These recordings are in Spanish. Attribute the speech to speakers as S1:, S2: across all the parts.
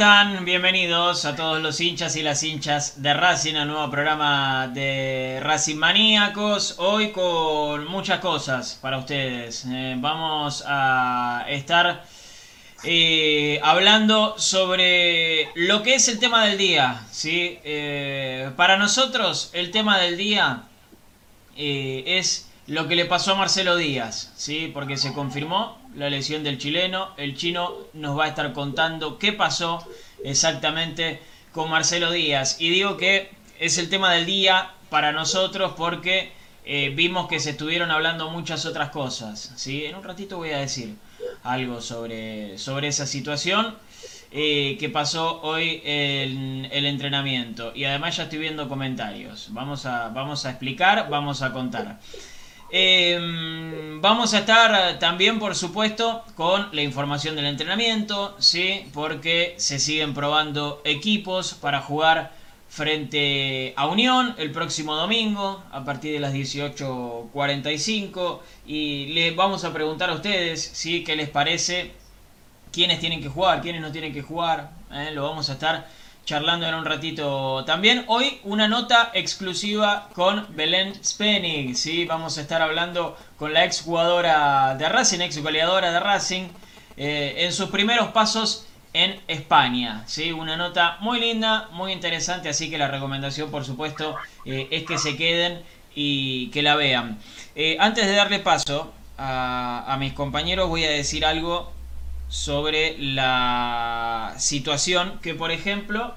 S1: están? Bienvenidos a todos los hinchas y las hinchas de Racing al nuevo programa de Racing Maníacos. Hoy con muchas cosas para ustedes. Eh, vamos a estar eh, hablando sobre lo que es el tema del día. ¿sí? Eh, para nosotros el tema del día es lo que le pasó a Marcelo Díaz, ¿sí? porque se confirmó la lesión del chileno. El chino nos va a estar contando qué pasó exactamente con Marcelo Díaz. Y digo que es el tema del día para nosotros porque eh, vimos que se estuvieron hablando muchas otras cosas. ¿sí? En un ratito voy a decir algo sobre, sobre esa situación eh, que pasó hoy en el entrenamiento. Y además ya estoy viendo comentarios. Vamos a, vamos a explicar, vamos a contar. Eh, vamos a estar también, por supuesto, con la información del entrenamiento, ¿sí? porque se siguen probando equipos para jugar frente a Unión el próximo domingo a partir de las 18.45 y les vamos a preguntar a ustedes ¿sí? qué les parece, quiénes tienen que jugar, quiénes no tienen que jugar, ¿eh? lo vamos a estar charlando en un ratito también. Hoy una nota exclusiva con Belén Spenig, ¿sí? Vamos a estar hablando con la ex jugadora de Racing, ex goleadora de Racing, eh, en sus primeros pasos en España, ¿sí? Una nota muy linda, muy interesante, así que la recomendación, por supuesto, eh, es que se queden y que la vean. Eh, antes de darle paso a, a mis compañeros, voy a decir algo sobre la situación que, por ejemplo,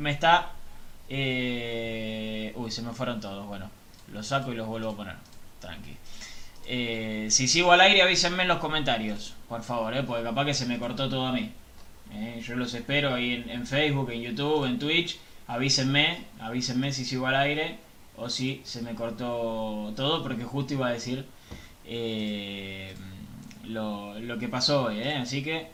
S1: me está... eh, uy, se me fueron todos. Bueno, los saco y los vuelvo a poner. Tranqui. Eh, si sigo al aire, avísenme en los comentarios, por favor, eh, porque capaz que se me cortó todo a mí. Eh, yo los espero ahí en, Facebook, en YouTube, en Twitch. Avísenme, avísenme si sigo al aire o si se me cortó todo, porque justo iba a decir... Lo, lo que pasó hoy, así que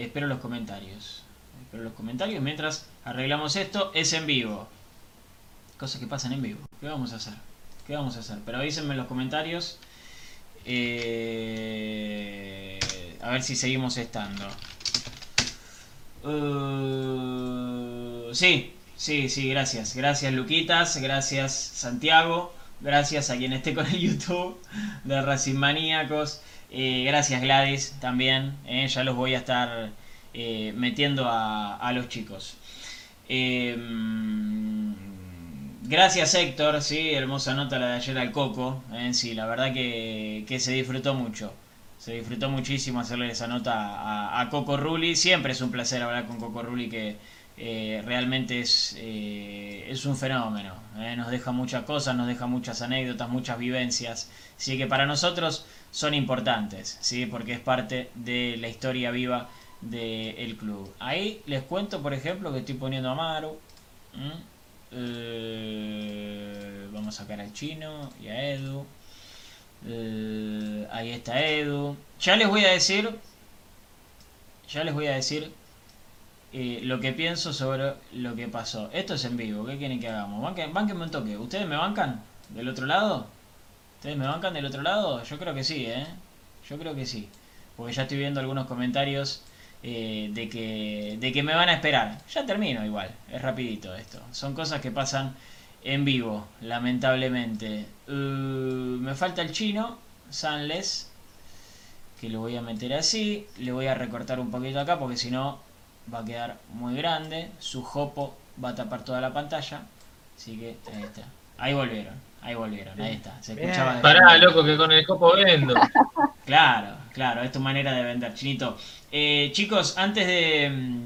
S1: espero los comentarios. Espero los comentarios mientras arreglamos esto. Es en vivo. Cosas que pasan en vivo. ¿Qué vamos a hacer? ¿Qué vamos a hacer? Pero avísenme en los comentarios. eh, a ver si seguimos estando. Uh, sí, sí, sí, gracias. Gracias Luquitas, gracias Santiago. Gracias a quien esté con el YouTube de Racing Maníacos. Eh, gracias Gladys también. eh, ya los voy a estar eh, metiendo a, los chicos. Eh, gracias Héctor, sí, hermosa nota la de ayer al Coco. eh, sí, la verdad que, que se disfrutó mucho. Se disfrutó muchísimo hacerle esa nota a, Coco Rulli. Siempre es un placer hablar con Coco Rulli que eh, realmente es, es un fenómeno. Nos deja muchas cosas, nos deja muchas anécdotas, muchas vivencias. Así que para nosotros son importantes, ¿sí? porque es parte de la historia viva del club. Ahí les cuento, por ejemplo, que estoy poniendo a Maru. ¿m? Eh, vamos a sacar al chino y a Edu. Eh, ahí está Edu. Ya les voy a decir. Ya les voy a decir eh, lo que pienso sobre lo que pasó. Esto es en vivo. ¿Qué quieren que hagamos? Banquen, banquenme un toque. ¿Ustedes me bancan del otro lado? ¿Ustedes me bancan del otro lado? Yo creo que sí, ¿eh? Yo creo que sí. Porque ya estoy viendo algunos comentarios eh, de, que, de que me van a esperar. Ya termino igual. Es rapidito esto. Son cosas que pasan en vivo, lamentablemente. Uh, me falta el chino, Sanles, que lo voy a meter así. Le voy a recortar un poquito acá porque si no va a quedar muy grande. Su jopo va a tapar toda la pantalla. Así que ahí está. Ahí volvieron, ahí volvieron, ahí está. Se escuchaba
S2: Pará, loco, que con el copo vendo.
S1: Claro, claro, es tu manera de vender, chinito. Eh, chicos, antes de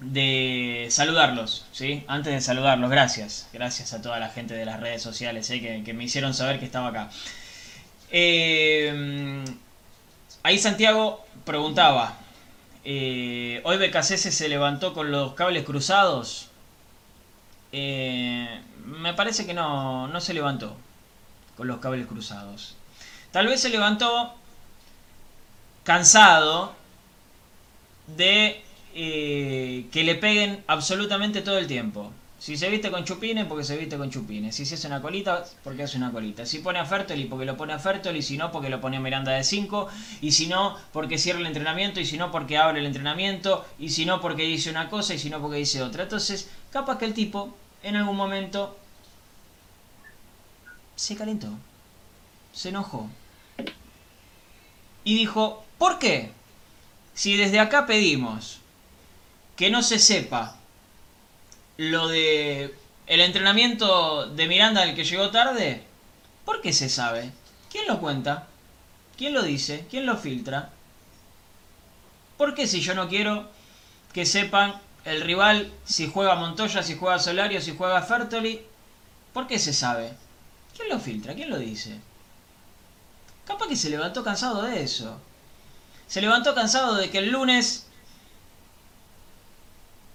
S1: de saludarlos, ¿sí? Antes de saludarlos, gracias. Gracias a toda la gente de las redes sociales ¿eh? que, me hicieron saber que estaba acá. Eh, ahí Santiago preguntaba, eh, ¿hoy BKC se levantó con los cables cruzados? Me parece que no, no se levantó con los cables cruzados. Tal vez se levantó cansado de eh, que le peguen absolutamente todo el tiempo. Si se viste con chupines, porque se viste con chupines. Si se hace una colita, porque hace una colita. Si pone a Fertoli, porque lo pone a Fertoli. Si no, porque lo pone a Miranda de 5. Y si no, porque cierra el entrenamiento. Y si no, porque abre el entrenamiento. Y si no, porque dice una cosa. Y si no, porque dice otra. Entonces, capaz que el tipo, en algún momento, se calentó. Se enojó. Y dijo, ¿por qué? Si desde acá pedimos que no se sepa lo de el entrenamiento de Miranda al que llegó tarde, ¿por qué se sabe? ¿Quién lo cuenta? ¿Quién lo dice? ¿Quién lo filtra? ¿Por qué si yo no quiero que sepan el rival si juega Montoya, si juega Solario, si juega Fertoli? ¿Por qué se sabe? ¿Quién lo filtra? ¿Quién lo dice? Capaz que se levantó cansado de eso. Se levantó cansado de que el lunes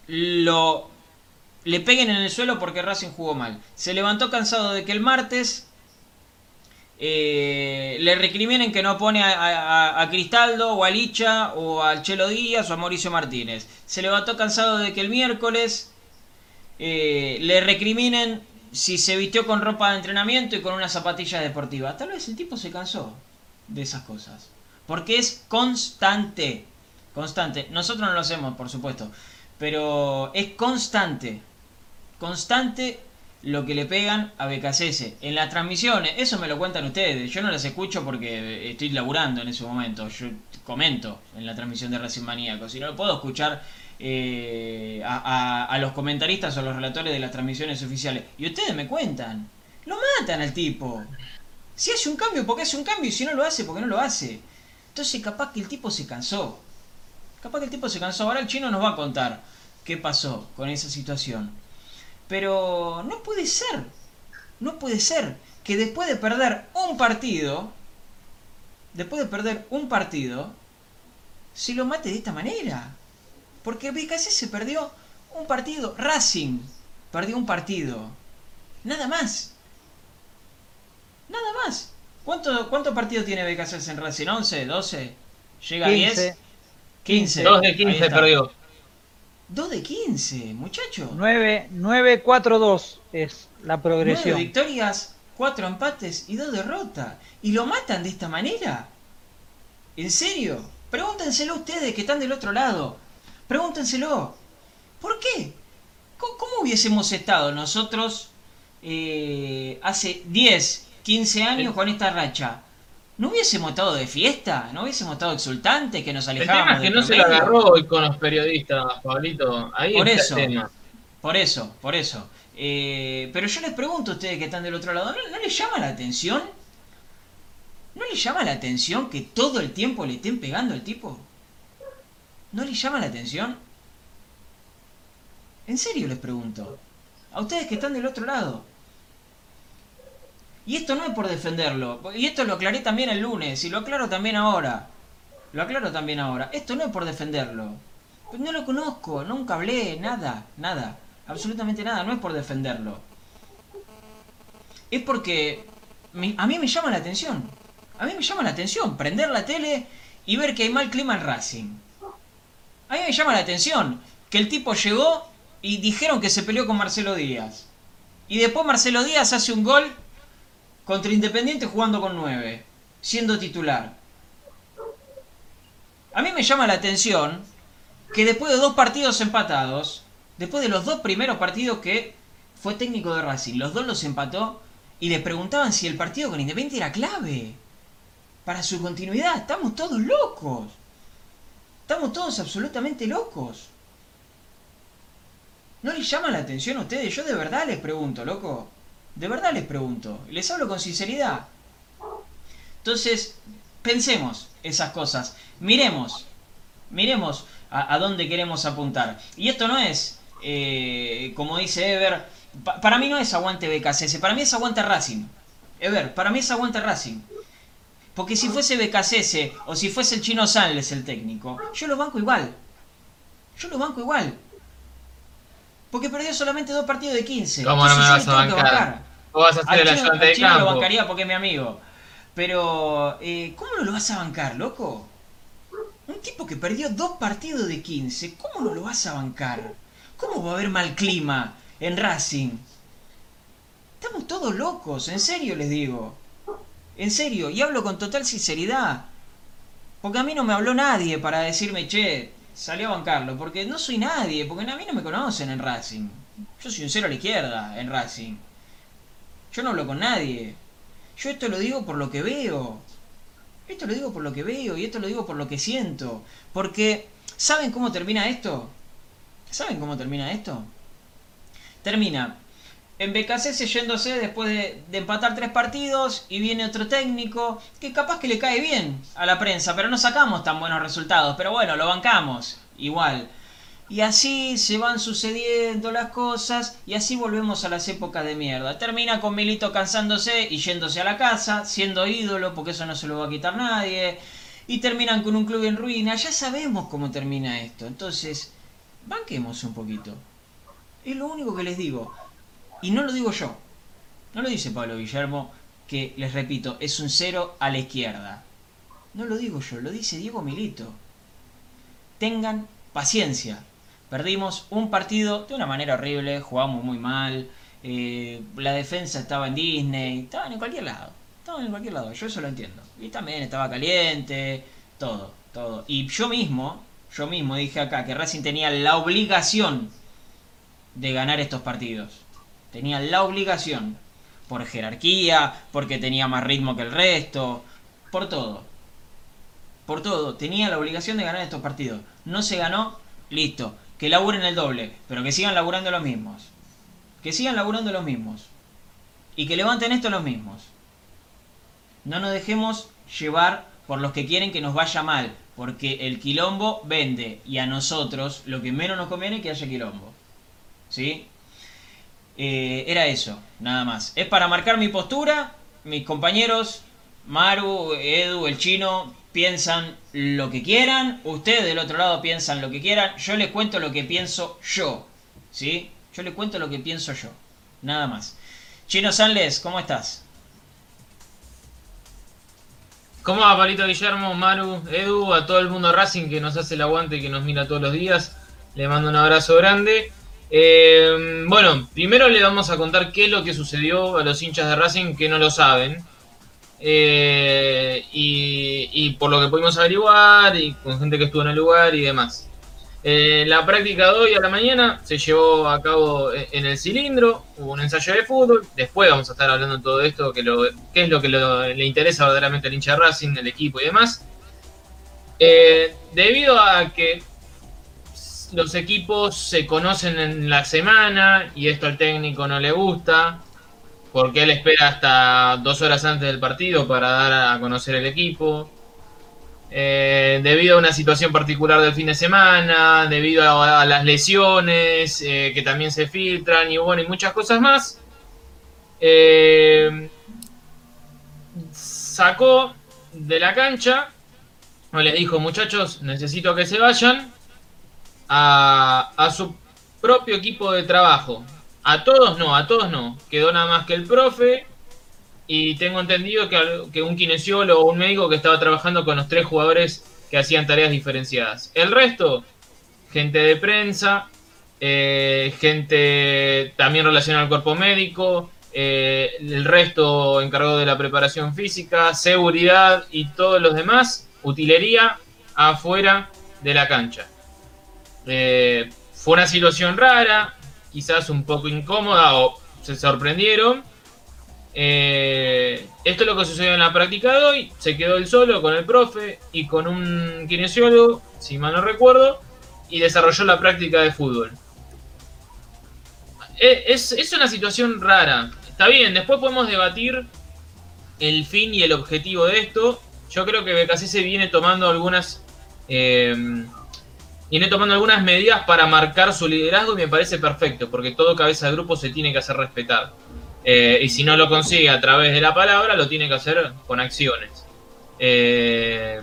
S1: lo le peguen en el suelo porque Racing jugó mal. Se levantó cansado de que el martes eh, le recriminen que no pone a, Cristaldo o a Licha o al Chelo Díaz o a Mauricio Martínez. Se levantó cansado de que el miércoles eh, le recriminen si se vistió con ropa de entrenamiento y con una zapatilla deportiva. Tal vez el tipo se cansó de esas cosas. Porque es constante. Constante. Nosotros no lo hacemos, por supuesto pero es constante, constante lo que le pegan a BKCS. En las transmisiones, eso me lo cuentan ustedes, yo no las escucho porque estoy laburando en ese momento, yo comento en la transmisión de Racing Maníaco, si no lo puedo escuchar eh, a, a, los comentaristas o los relatores de las transmisiones oficiales. Y ustedes me cuentan, lo matan al tipo. Si hace un cambio, porque hace un cambio, y si no lo hace, porque no lo hace. Entonces capaz que el tipo se cansó. Capaz que el tipo se cansó. Ahora el chino nos va a contar qué pasó con esa situación. Pero no puede ser. No puede ser que después de perder un partido, después de perder un partido, se lo mate de esta manera. Porque BKC se perdió un partido. Racing perdió un partido. Nada más. Nada más. ¿Cuántos cuánto partidos tiene BKC en Racing? ¿11? ¿12? ¿Llega a 10? 15.
S2: 2 de 15 perdió.
S1: 2 de 15, muchacho.
S3: 9, 9, 4, 2 es la progresión.
S1: 9 victorias, 4 empates y 2 derrotas. ¿Y lo matan de esta manera? ¿En serio? Pregúntenselo ustedes que están del otro lado. Pregúntenselo. ¿Por qué? ¿Cómo, hubiésemos estado nosotros eh, hace 10, 15 años con esta racha? ¿No hubiésemos estado de fiesta? ¿No hubiésemos estado exultantes que nos alejábamos?
S2: El tema es que no se lo agarró hoy con los periodistas, Pablito. Ahí
S1: por eso, Por eso, por eso. Eh, pero yo les pregunto a ustedes que están del otro lado, ¿no, les llama la atención? ¿No les llama la atención que todo el tiempo le estén pegando al tipo? ¿No les llama la atención? En serio les pregunto. A ustedes que están del otro lado. Y esto no es por defenderlo. Y esto lo aclaré también el lunes. Y lo aclaro también ahora. Lo aclaro también ahora. Esto no es por defenderlo. Pues no lo conozco. Nunca hablé. Nada. Nada. Absolutamente nada. No es por defenderlo. Es porque a mí me llama la atención. A mí me llama la atención prender la tele y ver que hay mal clima en Racing. A mí me llama la atención que el tipo llegó y dijeron que se peleó con Marcelo Díaz. Y después Marcelo Díaz hace un gol contra Independiente jugando con 9, siendo titular. A mí me llama la atención que después de dos partidos empatados, después de los dos primeros partidos que fue técnico de Racing, los dos los empató y le preguntaban si el partido con Independiente era clave para su continuidad. Estamos todos locos. Estamos todos absolutamente locos. ¿No les llama la atención a ustedes? Yo de verdad les pregunto, loco. De verdad les pregunto. Les hablo con sinceridad. Entonces, pensemos esas cosas. Miremos. Miremos a, dónde queremos apuntar. Y esto no es, eh, como dice Ever, para mí no es aguante BKCS, para mí es aguante Racing. Ever, para mí es aguante Racing. Porque si fuese BKCS o si fuese el chino Sanles el técnico, yo lo banco igual. Yo lo banco igual. Porque perdió solamente dos partidos de 15.
S2: ¿Cómo no me vas a bancar? ¿Cómo vas a hacer de campo?
S1: lo bancaría porque es mi amigo. Pero, eh, ¿cómo no lo vas a bancar, loco? Un tipo que perdió dos partidos de 15, ¿cómo no lo vas a bancar? ¿Cómo va a haber mal clima en Racing? Estamos todos locos, en serio les digo. En serio, y hablo con total sinceridad. Porque a mí no me habló nadie para decirme, che, salió a bancarlo. Porque no soy nadie, porque a mí no me conocen en Racing. Yo soy un cero a la izquierda en Racing. Yo no hablo con nadie. Yo esto lo digo por lo que veo. Esto lo digo por lo que veo y esto lo digo por lo que siento. Porque, ¿saben cómo termina esto? ¿Saben cómo termina esto? Termina en BKC yéndose después de, empatar tres partidos y viene otro técnico que capaz que le cae bien a la prensa, pero no sacamos tan buenos resultados. Pero bueno, lo bancamos igual. Y así se van sucediendo las cosas y así volvemos a las épocas de mierda. Termina con Milito cansándose y yéndose a la casa, siendo ídolo, porque eso no se lo va a quitar nadie. Y terminan con un club en ruina. Ya sabemos cómo termina esto. Entonces, banquemos un poquito. Es lo único que les digo. Y no lo digo yo. No lo dice Pablo Guillermo, que les repito, es un cero a la izquierda. No lo digo yo, lo dice Diego Milito. Tengan paciencia. Perdimos un partido de una manera horrible, jugamos muy mal. Eh, la defensa estaba en Disney, estaban en cualquier lado. Estaban en cualquier lado, yo eso lo entiendo. Y también estaba caliente, todo, todo. Y yo mismo, yo mismo dije acá que Racing tenía la obligación de ganar estos partidos Tenía la obligación. Por jerarquía, porque tenía más ritmo que el resto. Por todo. Por todo. Tenía la obligación de ganar estos partidos. No se ganó, listo. Que laburen el doble. Pero que sigan laburando los mismos. Que sigan laburando los mismos. Y que levanten esto los mismos. No nos dejemos llevar por los que quieren que nos vaya mal. Porque el quilombo vende. Y a nosotros lo que menos nos conviene es que haya quilombo. ¿Sí? Eh, era eso, nada más. Es para marcar mi postura. Mis compañeros, Maru, Edu, el chino, piensan lo que quieran. Ustedes del otro lado piensan lo que quieran. Yo les cuento lo que pienso yo. ¿Sí? Yo les cuento lo que pienso yo. Nada más. Chino Sanles, ¿cómo estás?
S2: ¿Cómo va, Palito Guillermo, Maru, Edu, a todo el mundo Racing que nos hace el aguante y que nos mira todos los días? Le mando un abrazo grande. Eh, bueno, primero le vamos a contar qué es lo que sucedió a los hinchas de Racing que no lo saben. Eh, y, por lo que pudimos averiguar y con gente que estuvo en el lugar y demás. Eh, la práctica de hoy a la mañana se llevó a cabo en el cilindro, hubo un ensayo de fútbol, después vamos a estar hablando de todo esto, que lo, qué es lo que le interesa verdaderamente al hincha Racing, el equipo y demás. debido a que los equipos se conocen en la semana y esto al técnico no le gusta, porque él espera hasta dos horas antes del partido para dar a conocer el equipo. Eh, debido a una situación particular del fin de semana, debido a, las lesiones eh, que también se filtran y bueno, y muchas cosas más, eh, sacó de la cancha, o les dijo muchachos, necesito que se vayan, a, su propio equipo de trabajo. A todos no, a todos no. Quedó nada más que el profe, y tengo entendido que, un kinesiólogo o un médico que estaba trabajando con los tres jugadores que hacían tareas diferenciadas. El resto, gente de prensa, eh, gente también relacionada al cuerpo médico, eh, el resto encargado de la preparación física, seguridad y todos los demás, utilería afuera de la cancha. Eh, fue una situación rara, quizás un poco incómoda o se sorprendieron, eh, esto es lo que sucedió en la práctica de hoy. Se quedó él solo con el profe y con un kinesiólogo, si mal no recuerdo, y desarrolló la práctica de fútbol. Eh, es, una situación rara. Está bien, después podemos debatir el fin y el objetivo de esto. Yo creo que BKC viene tomando algunas. Eh, viene tomando algunas medidas para marcar su liderazgo y me parece perfecto, porque todo cabeza de grupo se tiene que hacer respetar. Eh, y si no lo consigue a través de la palabra, lo tiene que hacer con acciones. Eh,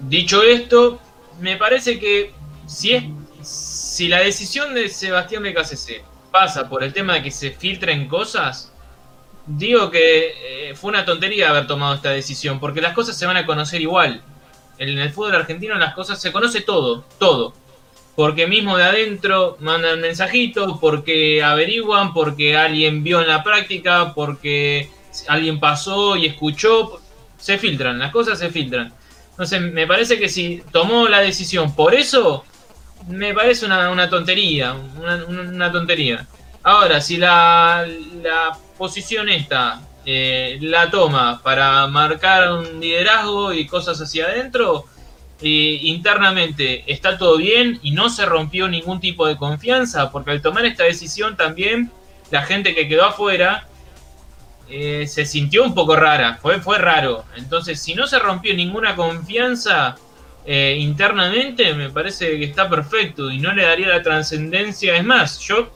S2: dicho esto, me parece que si, es, si la decisión de Sebastián BKCC pasa por el tema de que se filtren cosas, digo que eh, fue una tontería haber tomado esta decisión, porque las cosas se van a conocer igual. En el fútbol argentino las cosas se conoce todo, todo porque mismo de adentro mandan mensajitos, porque averiguan, porque alguien vio en la práctica, porque alguien pasó y escuchó, se filtran, las cosas se filtran. Entonces, me parece que si tomó la decisión por eso, me parece una, tontería, una, tontería. Ahora, si la, la posición esta eh, la toma para marcar un liderazgo y cosas hacia adentro, internamente está todo bien y no se rompió ningún tipo de confianza, porque al tomar esta decisión también la gente que quedó afuera eh, se sintió un poco rara, fue, fue raro. Entonces, si no se rompió ninguna confianza eh, internamente, me parece que está perfecto y no le daría la trascendencia. Es más, yo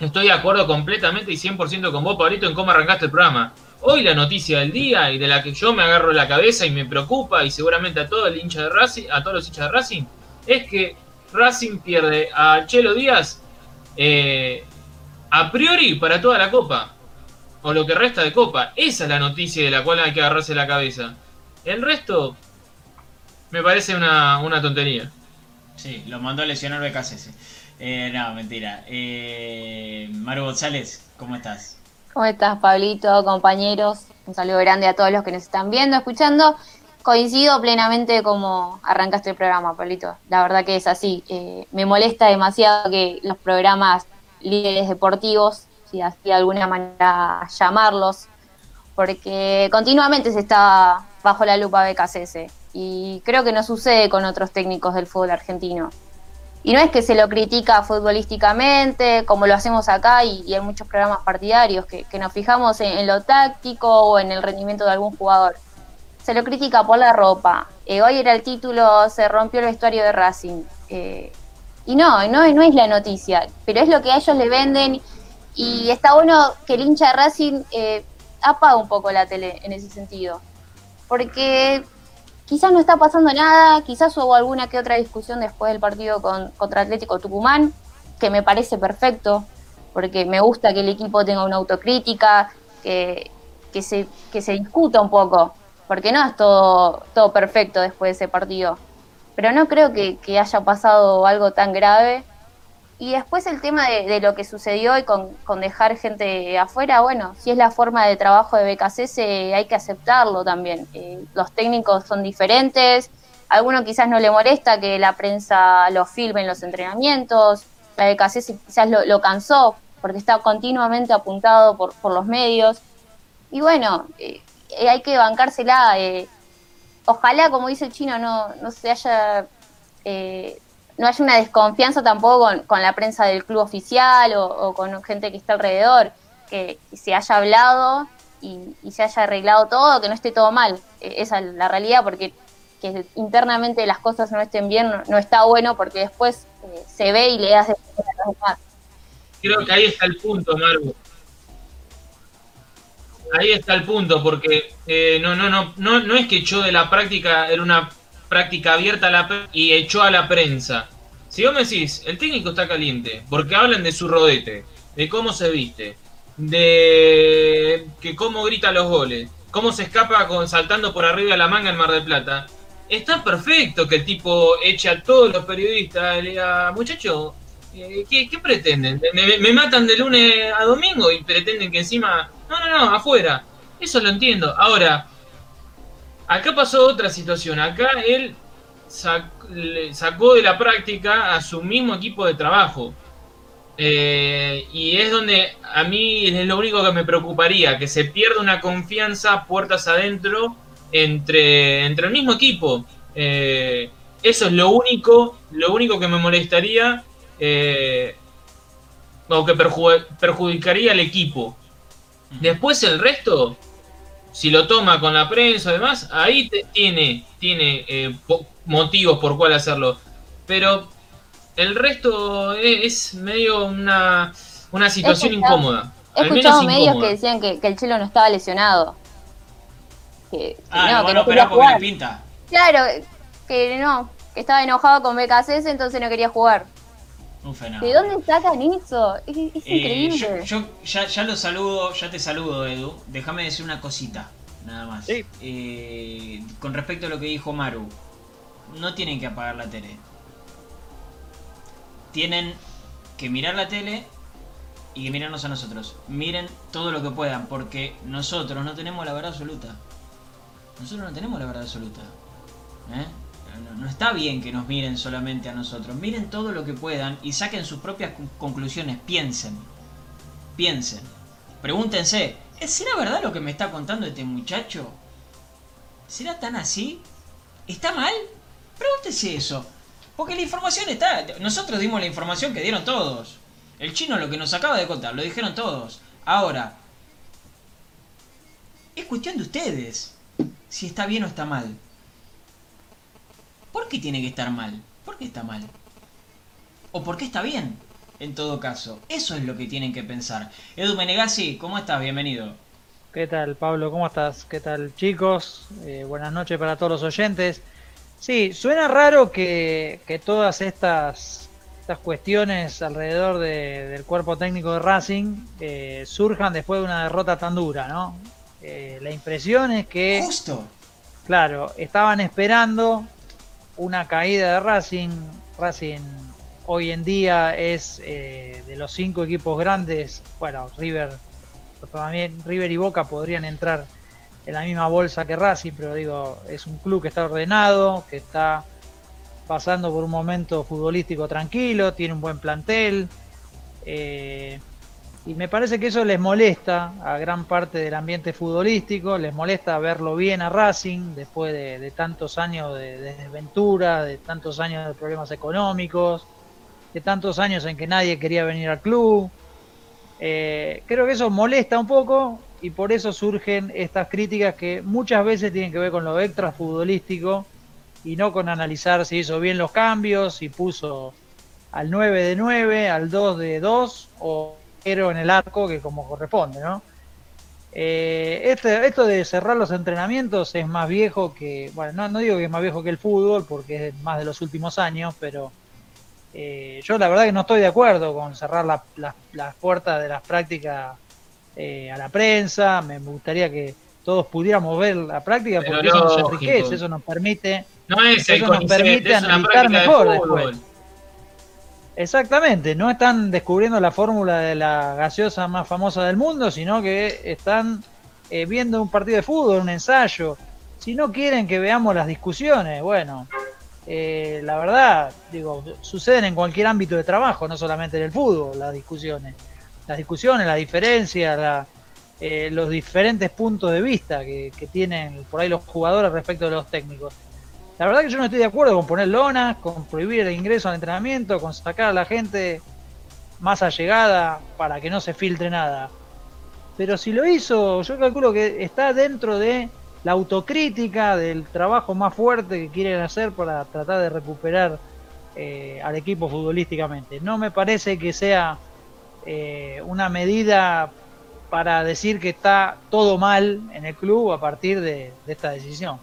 S2: estoy de acuerdo completamente y 100% con vos, Pablito, en cómo arrancaste el programa hoy la noticia del día y de la que yo me agarro la cabeza y me preocupa y seguramente a todo el hincha de Racing, a todos los hinchas de Racing, es que Racing pierde a Chelo Díaz eh, a priori para toda la copa o lo que resta de copa. Esa es la noticia de la cual hay que agarrarse la cabeza. El resto me parece una, tontería.
S1: Sí, lo mandó a lesionar BKC. Eh, no, mentira. Eh, Maru González, ¿cómo estás?
S4: ¿Cómo estás, Pablito, compañeros? Un saludo grande a todos los que nos están viendo, escuchando. Coincido plenamente como arrancaste el programa, Pablito. La verdad que es así. Eh, me molesta demasiado que los programas líderes deportivos, si así de alguna manera llamarlos, porque continuamente se está bajo la lupa BKCS. Y creo que no sucede con otros técnicos del fútbol argentino. Y no es que se lo critica futbolísticamente, como lo hacemos acá y, en muchos programas partidarios, que, nos fijamos en, lo táctico o en el rendimiento de algún jugador. Se lo critica por la ropa. Eh, hoy era el título, se rompió el vestuario de Racing. Eh, y no, no, no es la noticia, pero es lo que a ellos le venden. Y está bueno que el hincha de Racing eh, apaga un poco la tele en ese sentido. Porque quizás no está pasando nada, quizás hubo alguna que otra discusión después del partido con, contra Atlético Tucumán, que me parece perfecto, porque me gusta que el equipo tenga una autocrítica, que, se, que se discuta un poco, porque no es todo, todo perfecto después de ese partido. Pero no creo que haya pasado algo tan grave y después el tema de, lo que sucedió y con, dejar gente afuera, bueno, si es la forma de trabajo de BKC, hay que aceptarlo también. Eh, los técnicos son diferentes, a alguno quizás no le molesta que la prensa lo filme en los entrenamientos, la BKC quizás lo, cansó porque está continuamente apuntado por, los medios. Y bueno, eh, hay que bancársela. Eh, ojalá, como dice el chino, no, no se haya no hay una desconfianza tampoco con, la prensa del club oficial o, con gente que está alrededor, que, se haya hablado y, se haya arreglado todo, que no esté todo mal. E, esa es la realidad, porque que internamente las cosas no estén bien no, está bueno porque después eh, se ve y le das de
S2: Creo que ahí está el punto, Maru. Ahí está el punto, porque eh, no, no, no, no, es que echó de la práctica, era una práctica abierta a la y echó a la prensa. Si vos me decís, el técnico está caliente, porque hablan de su rodete, de cómo se viste, de que cómo grita los goles, cómo se escapa con, saltando por arriba de la manga en Mar del Plata. Está perfecto que el tipo eche a todos los periodistas y le diga, muchacho, eh, ¿qué, pretenden? Me, me, matan de lunes a domingo y pretenden que encima... No, no, no, afuera. Eso lo entiendo. Ahora, acá pasó otra situación. Acá él sacó de la práctica a su mismo equipo de trabajo. Eh, y es donde a mí es lo único que me preocuparía, que se pierda una confianza puertas adentro entre, entre el mismo equipo. Eh, eso es lo único, lo único que me molestaría eh, o que perjudicaría al equipo. Después el resto, si lo toma con la prensa y demás, ahí tiene, tiene motivos por cuál hacerlo. Pero el resto es, medio una, una situación incómoda.
S4: He escuchado medios que decían que, el Chelo no estaba lesionado.
S1: Que, ah, no, que no jugar. pinta.
S4: Claro, que no, que estaba enojado con BKCS, entonces no quería jugar. Un fenómeno. ¿De dónde sacan eso? Es, eh, increíble.
S1: Yo, ya, ya, lo saludo, ya te saludo, Edu. Déjame decir una cosita, nada más. Eh, con respecto a lo que dijo Maru, no tienen que apagar la tele tienen que mirar la tele y que mirarnos a nosotros. Miren todo lo que puedan, porque nosotros no tenemos la verdad absoluta. Nosotros no tenemos la verdad absoluta. ¿eh? No, está bien que nos miren solamente a nosotros. Miren todo lo que puedan y saquen sus propias conclusiones. Piensen. Piensen. Pregúntense, ¿será verdad lo que me está contando este muchacho? ¿Será tan así? ¿Está mal? Pregúntese eso. Porque la información está. Nosotros dimos la información que dieron todos. El chino lo que nos acaba de contar, lo dijeron todos. Ahora, es cuestión de ustedes si está bien o está mal. ¿Por qué tiene que estar mal? ¿Por qué está mal? ¿O por qué está bien? En todo caso, eso es lo que tienen que pensar. Edu Menegazzi, ¿cómo estás? Bienvenido.
S3: ¿Qué tal, Pablo? ¿Cómo estás? ¿Qué tal, chicos? Eh, buenas noches para todos los oyentes. Sí, suena raro que, todas estas, estas cuestiones alrededor del cuerpo técnico de Racing eh, surjan después de una derrota tan dura, ¿no? Eh, la impresión es que...
S1: Justo.
S3: Claro, estaban esperando una caída de Racing. Racing hoy en día es eh, de los cinco equipos grandes, bueno, River, también River y Boca podrían entrar en la misma bolsa que Racing, pero digo, es un club que está ordenado, que está pasando por un momento futbolístico tranquilo, tiene un buen plantel. Eh, y me parece que eso les molesta a gran parte del ambiente futbolístico, les molesta verlo bien a Racing después de, tantos años de, desventura, de tantos años de problemas económicos, de tantos años en que nadie quería venir al club. Eh, creo que eso molesta un poco y por eso surgen estas críticas que muchas veces tienen que ver con lo extra futbolístico y no con analizar si hizo bien los cambios, si puso al 9 de 9, al 2 de 2 o en el arco, que como corresponde, ¿no? Eh, este, esto de cerrar los entrenamientos es más viejo que, bueno, no, digo que es más viejo que el fútbol porque es más de los últimos años, pero eh, yo la verdad que no estoy de acuerdo con cerrar las puertas de las prácticas eh, a la prensa, me gustaría que todos pudiéramos ver la práctica porque eso nos enriquece, eso nos permite, eso nos permite analizar mejor después. Exactamente, no están descubriendo la fórmula de la gaseosa más famosa del mundo, sino que están eh, viendo un partido de fútbol, un ensayo. Si no quieren que veamos las discusiones, bueno, eh, la verdad, digo, suceden en cualquier ámbito de trabajo, no solamente en el fútbol, las discusiones las discusiones, las diferencias, eh, los diferentes puntos de vista que, tienen por ahí los jugadores respecto de los técnicos. La verdad que yo no estoy de acuerdo con poner lonas, con prohibir el ingreso al entrenamiento, con sacar a la gente más allegada para que no se filtre nada. Pero si lo hizo, yo calculo que está dentro de la autocrítica del trabajo más fuerte que quieren hacer para tratar de recuperar eh, al equipo futbolísticamente. No me parece que sea eh, una medida para decir que está todo mal en el club a partir de, esta decisión.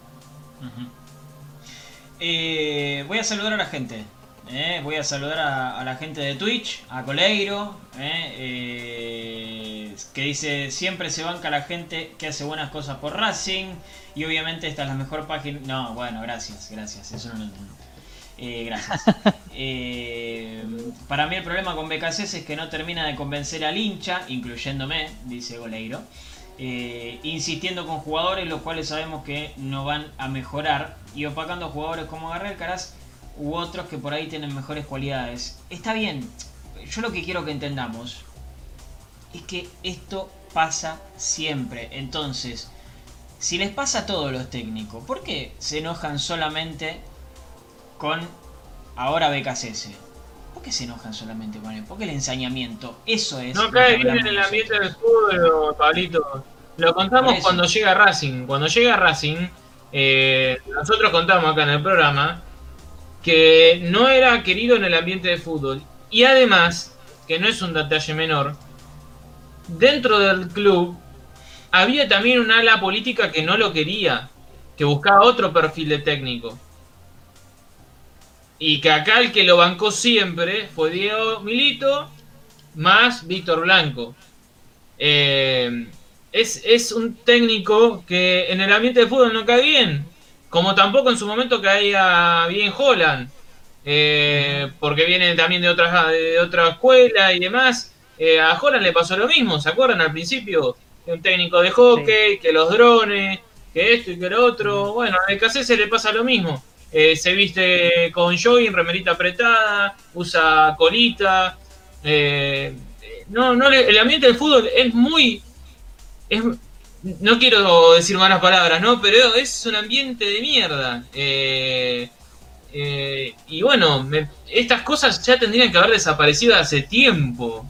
S1: Eh, voy a saludar a la gente. eh, voy a saludar a, la gente de Twitch, a Coleiro, eh, eh, que dice, siempre se banca la gente que hace buenas cosas por Racing. Y obviamente esta es la mejor página... No, bueno, gracias, gracias, eso no lo entiendo. gracias. para mí el problema con BKC es que no termina de convencer al hincha, incluyéndome, dice Goleiro. insistiendo con jugadores los cuales sabemos que no van a mejorar y opacando jugadores como Garrel Caras u otros que por ahí tienen mejores cualidades. Está bien, yo lo que quiero que entendamos es que esto pasa siempre. Entonces, si les pasa a todos los técnicos, ¿por qué se enojan solamente con ahora BKCS? ¿Por qué se enojan solamente con él? Porque el ensañamiento, eso es.
S2: No cae bien en el ambiente del fútbol, Pablito. Lo contamos cuando llega Racing. Cuando llega Racing, eh, nosotros contamos acá en el programa que no era querido en el ambiente de fútbol. Y además, que no es un detalle menor, dentro del club había también un ala política que no lo quería, que buscaba otro perfil de técnico. Y que acá el que lo bancó siempre fue Diego Milito más Víctor Blanco. Eh, es, es, un técnico que en el ambiente de fútbol no cae bien. Como tampoco en su momento caía bien Holland, eh, porque viene también de otra, de otra escuela y demás. Eh, a Holland le pasó lo mismo, ¿se acuerdan al principio? Un técnico de hockey, que los drones, que esto y que lo otro. Bueno, a BKC se le pasa lo mismo. Eh, se viste con jogging, remerita apretada, usa colita. no, no, el ambiente del fútbol es muy, es, no quiero decir malas palabras, ¿no? Pero es un ambiente de mierda. Eh, eh, y bueno, estas cosas ya tendrían que haber desaparecido hace tiempo.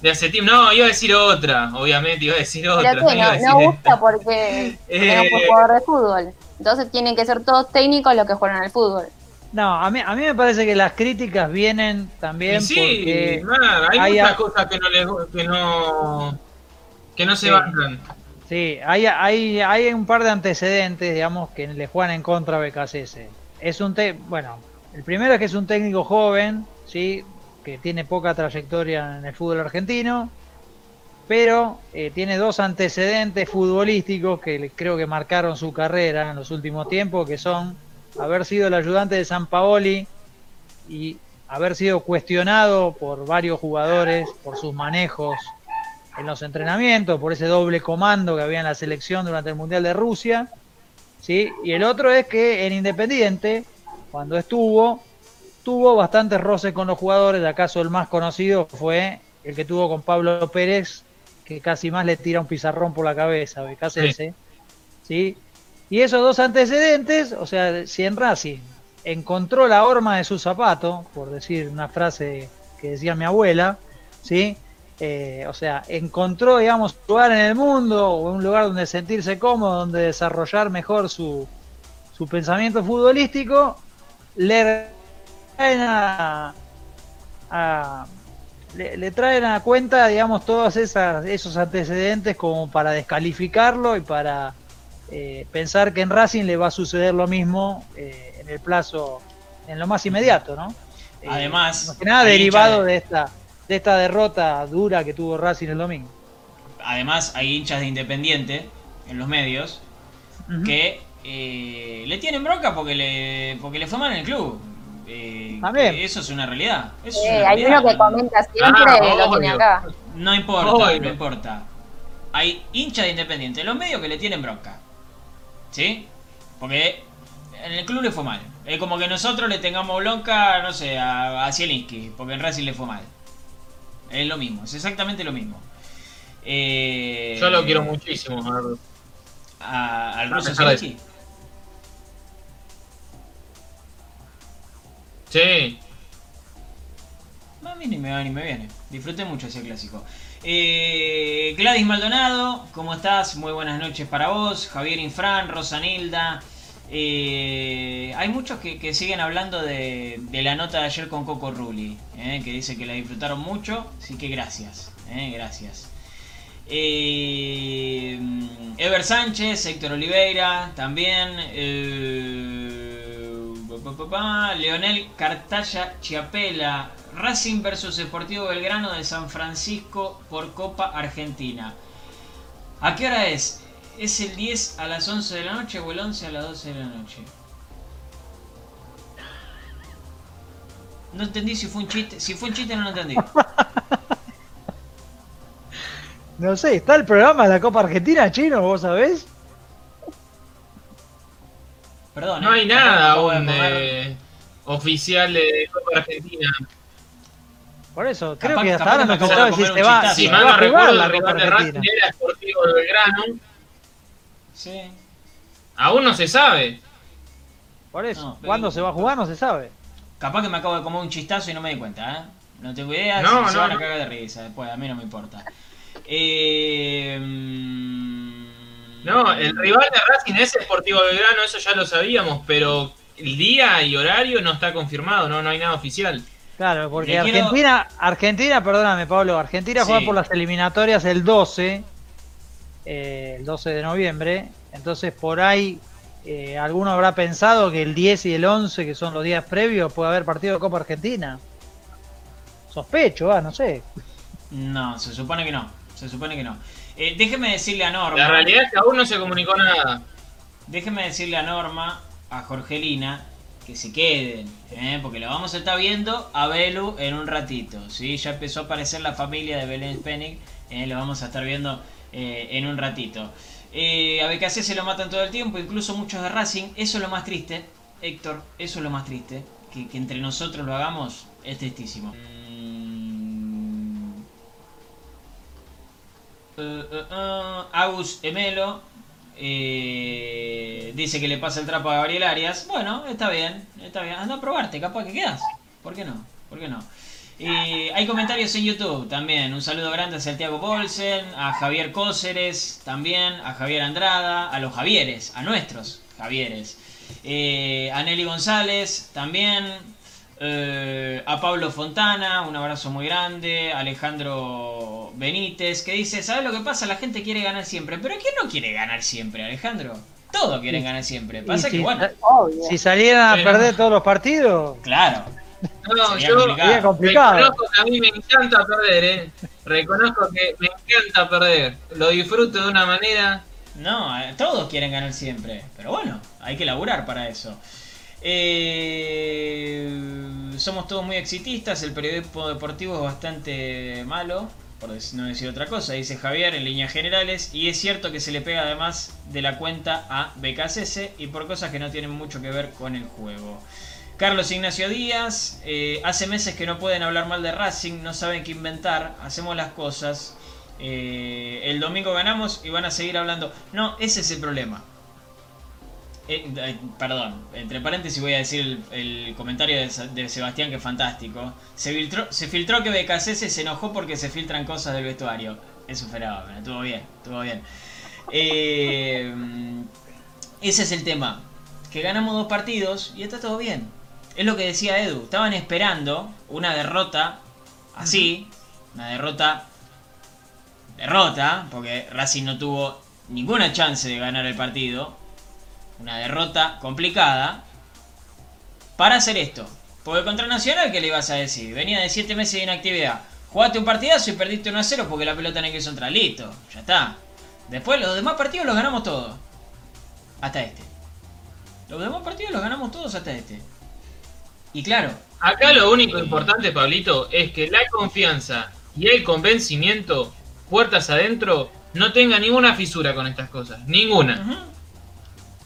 S2: De hace tiempo. No, iba a decir otra, obviamente, iba a decir otra.
S4: Pero que no, gusta porque eh, no jugador de fútbol. Entonces tienen que ser todos técnicos los que juegan al fútbol.
S3: No, a mí, a mí me parece que las críticas vienen también
S2: sí, porque hay, muchas cosas que no, les, que no, que no se van
S3: Sí, hay, hay, hay un par de antecedentes, digamos, que le juegan en contra a BKCS. Es un te bueno, el primero es que es un técnico joven, sí, que tiene poca trayectoria en el fútbol argentino, pero eh, tiene dos antecedentes futbolísticos que creo que marcaron su carrera en los últimos tiempos, que son haber sido el ayudante de San Paoli y haber sido cuestionado por varios jugadores por sus manejos en los entrenamientos, por ese doble comando que había en la selección durante el Mundial de Rusia. ¿sí? Y el otro es que en Independiente, cuando estuvo, tuvo bastantes roces con los jugadores. ¿Acaso el más conocido fue el que tuvo con Pablo Pérez, que casi más le tira un pizarrón por la cabeza, BKC. Sí. Y esos dos antecedentes, o sea, si en Racing encontró la horma de su zapato, por decir una frase que decía mi abuela, ¿sí? Eh, o sea, encontró, digamos, un lugar en el mundo o un lugar donde sentirse cómodo, donde desarrollar mejor su, su pensamiento futbolístico, le traen a, le, traen a cuenta, digamos, todos esas, esos antecedentes como para descalificarlo y para eh, pensar que en Racing le va a suceder lo mismo eh, en el plazo, en lo más inmediato, ¿no?
S1: Además,
S3: nada derivado de esta de esta derrota dura que tuvo Racing el domingo.
S1: Además, hay hinchas de Independiente en los medios que eh, le tienen bronca porque le, porque le fue mal en el club. Eh, eso es una realidad.
S4: hay uno que comenta siempre ah, lo tiene acá.
S1: No importa, no importa. Hay hinchas de Independiente en los medios que le tienen bronca. ¿Sí? Porque en el club le fue mal. Es como que nosotros le tengamos bronca, no sé, a, a Zielinski, porque en Racing le fue mal. Es lo mismo, es exactamente lo mismo.
S2: Eh, Yo lo quiero muchísimo,
S1: a, ¿Al ruso
S2: Sí.
S1: A mí ni me va ni me viene. Disfruté mucho ese clásico. Eh, Gladys Maldonado, ¿cómo estás? Muy buenas noches para vos. Javier Infran, Rosanilda. Eh, hay muchos que, siguen hablando de, la nota de ayer con Coco Rulli, eh, que dice que la disfrutaron mucho, así que gracias, eh, gracias. Ever Sánchez, Héctor Oliveira, también. Leonel Cartaya Chiapela. Racing versus Deportivo Belgrano de San Francisco por Copa Argentina. ¿A qué hora es? ¿Es el 10 a las 11 de la noche o el 11 a las 12 de la noche? No entendí si fue un chiste. Si fue un chiste no lo entendí.
S3: No sé, ¿está el programa de la Copa Argentina, chino? ¿Vos sabés?
S1: Perdón.
S2: No
S1: eh,
S2: hay nada aún oficial de Copa Argentina.
S3: Por eso, creo
S1: Capaz-
S3: que hasta ahora no
S1: acabo de
S3: se
S1: un
S3: va, si
S2: mal no recuerdo,
S3: la
S2: rival de Racing era Sportivo Belgrano.
S1: Sí.
S2: Aún no se sabe.
S3: Por eso,
S1: No, pero-
S3: ¿cuándo se va a jugar? No se sabe.
S1: Capaz que me acabo de comer un chistazo y no me di cuenta, ¿eh? No tengo idea,
S2: No,
S1: si se
S2: no,
S1: van a cagar de risa después, a mí no me importa. Eh,
S2: No, el rival de Racing es Sportivo Belgrano, eso ya lo sabíamos, pero el día y horario no está confirmado, no, no hay nada oficial.
S3: Claro, porque
S1: Le quiero-
S3: Argentina, Argentina, perdóname Pablo, Argentina juega por las eliminatorias el 12, eh, el 12 de noviembre, entonces por ahí eh, alguno habrá pensado que el 10 y el 11, que son los días previos, puede haber partido de Copa Argentina. Sospecho, ah, no sé.
S1: No, se supone que no. Se supone que no. Eh, déjeme decirle a Norma.
S2: La realidad es que aún no se comunicó nada.
S1: Déjeme decirle a Norma, a Jorgelina, que se queden, ¿eh? porque lo vamos a estar viendo a Belu en un ratito. ¿sí? Ya empezó a aparecer la familia de Belén Spenig, ¿eh? lo vamos a estar viendo eh, en un ratito. Eh, a BKC se lo matan todo el tiempo, incluso muchos de Racing. Eso es lo más triste, Héctor, eso es lo más triste. Que, entre nosotros lo hagamos es tristísimo. Mm. Eh, eh, Agus Emelo dice que le pasa el trapo a Gabriel Arias. Bueno, está bien, está bien. Anda a probarte, capaz que quedas. ¿Por qué no? ¿Por qué no? Eh, hay comentarios en YouTube también. Un saludo grande a Santiago Bolsen, a Javier Cóceres también, a Javier Andrada, a los Javieres, a nuestros Javieres. Eh, a Nelly González también. eh, a Pablo Fontana, un abrazo muy grande. Alejandro Benítez, que dice: ¿Sabes lo que pasa? La gente quiere ganar siempre. Pero ¿quién no quiere ganar siempre, Alejandro? Todos quieren ganar siempre. Pasa
S3: Y
S1: que,
S3: si,
S1: bueno,
S3: si salieran a perder todos los partidos,
S1: claro.
S2: No,
S1: Sería
S2: yo
S1: complicado.
S3: sería complicado.
S2: reconozco que a mí me encanta perder, ¿eh? Reconozco que me encanta perder. Lo disfruto de una manera.
S1: No, eh, todos quieren ganar siempre. Pero bueno, hay que laburar para eso. Eh, somos todos muy exitistas. El periodismo deportivo es bastante malo. Por no decir otra cosa, dice Javier en líneas generales. Y es cierto que se le pega además de la cuenta a BKCS y por cosas que no tienen mucho que ver con el juego. Carlos Ignacio Díaz, eh, hace meses que no pueden hablar mal de Racing, no saben qué inventar, hacemos las cosas. eh, el domingo ganamos y van a seguir hablando. No, ese es el problema. Eh, perdón, entre paréntesis voy a decir el, comentario de, Sebastián que es fantástico. Se filtró, se filtró que BKC se enojó porque se filtran cosas del vestuario. Es un fenómeno, estuvo bien, estuvo bien. Ese es el tema. Que ganamos dos partidos y está todo bien. Es lo que decía Edu. Estaban esperando una derrota así. Una derrota. Derrota. Porque Racing no tuvo ninguna chance de ganar el partido. Una derrota complicada. Para hacer esto. Porque contra Nacional, ¿qué le ibas a decir? Venía de 7 meses de inactividad. Jugaste un partidazo y perdiste 1 a 0 porque la pelota no quiso entrar. Listo. Ya está. Después los demás partidos los ganamos todos. Hasta este. Los demás partidos los ganamos todos hasta este. Y claro,
S2: Acá lo único importante, Pablito, es que la confianza y el convencimiento, puertas adentro, no tenga ninguna fisura con estas cosas. Ninguna.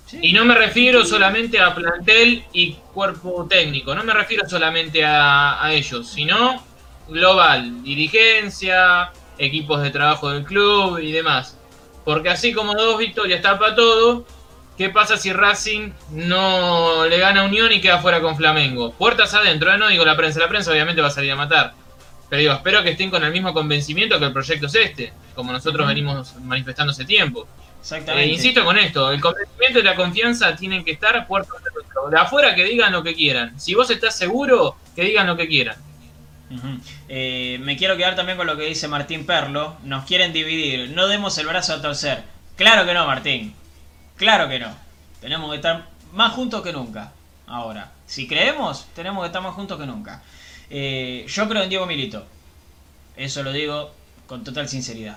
S1: Sí.
S2: Y no me refiero solamente a plantel y cuerpo técnico, no me refiero solamente a, a ellos, sino global, dirigencia, equipos de trabajo del club y demás. Porque así como dos victorias tapa todo, ¿qué pasa si Racing no le gana a Unión y queda fuera con Flamengo? Puertas adentro, ¿eh? no digo la prensa, la prensa obviamente va a salir a matar. Pero digo, espero que estén con el mismo convencimiento que el proyecto es este, como nosotros venimos manifestando hace tiempo.
S1: Exactamente.
S2: Eh, insisto con esto, el convencimiento y la confianza tienen que estar puertas adentro. De afuera que digan lo que quieran. Si vos estás seguro, que digan lo que quieran.
S1: Eh, me quiero quedar también con lo que dice Martín Perlo. Nos quieren dividir. No demos el brazo a torcer. Claro que no, Martín. Claro que no. Tenemos que estar más juntos que nunca. Ahora. Si creemos, tenemos que estar más juntos que nunca. Eh, yo creo en Diego Milito. Eso lo digo con total sinceridad.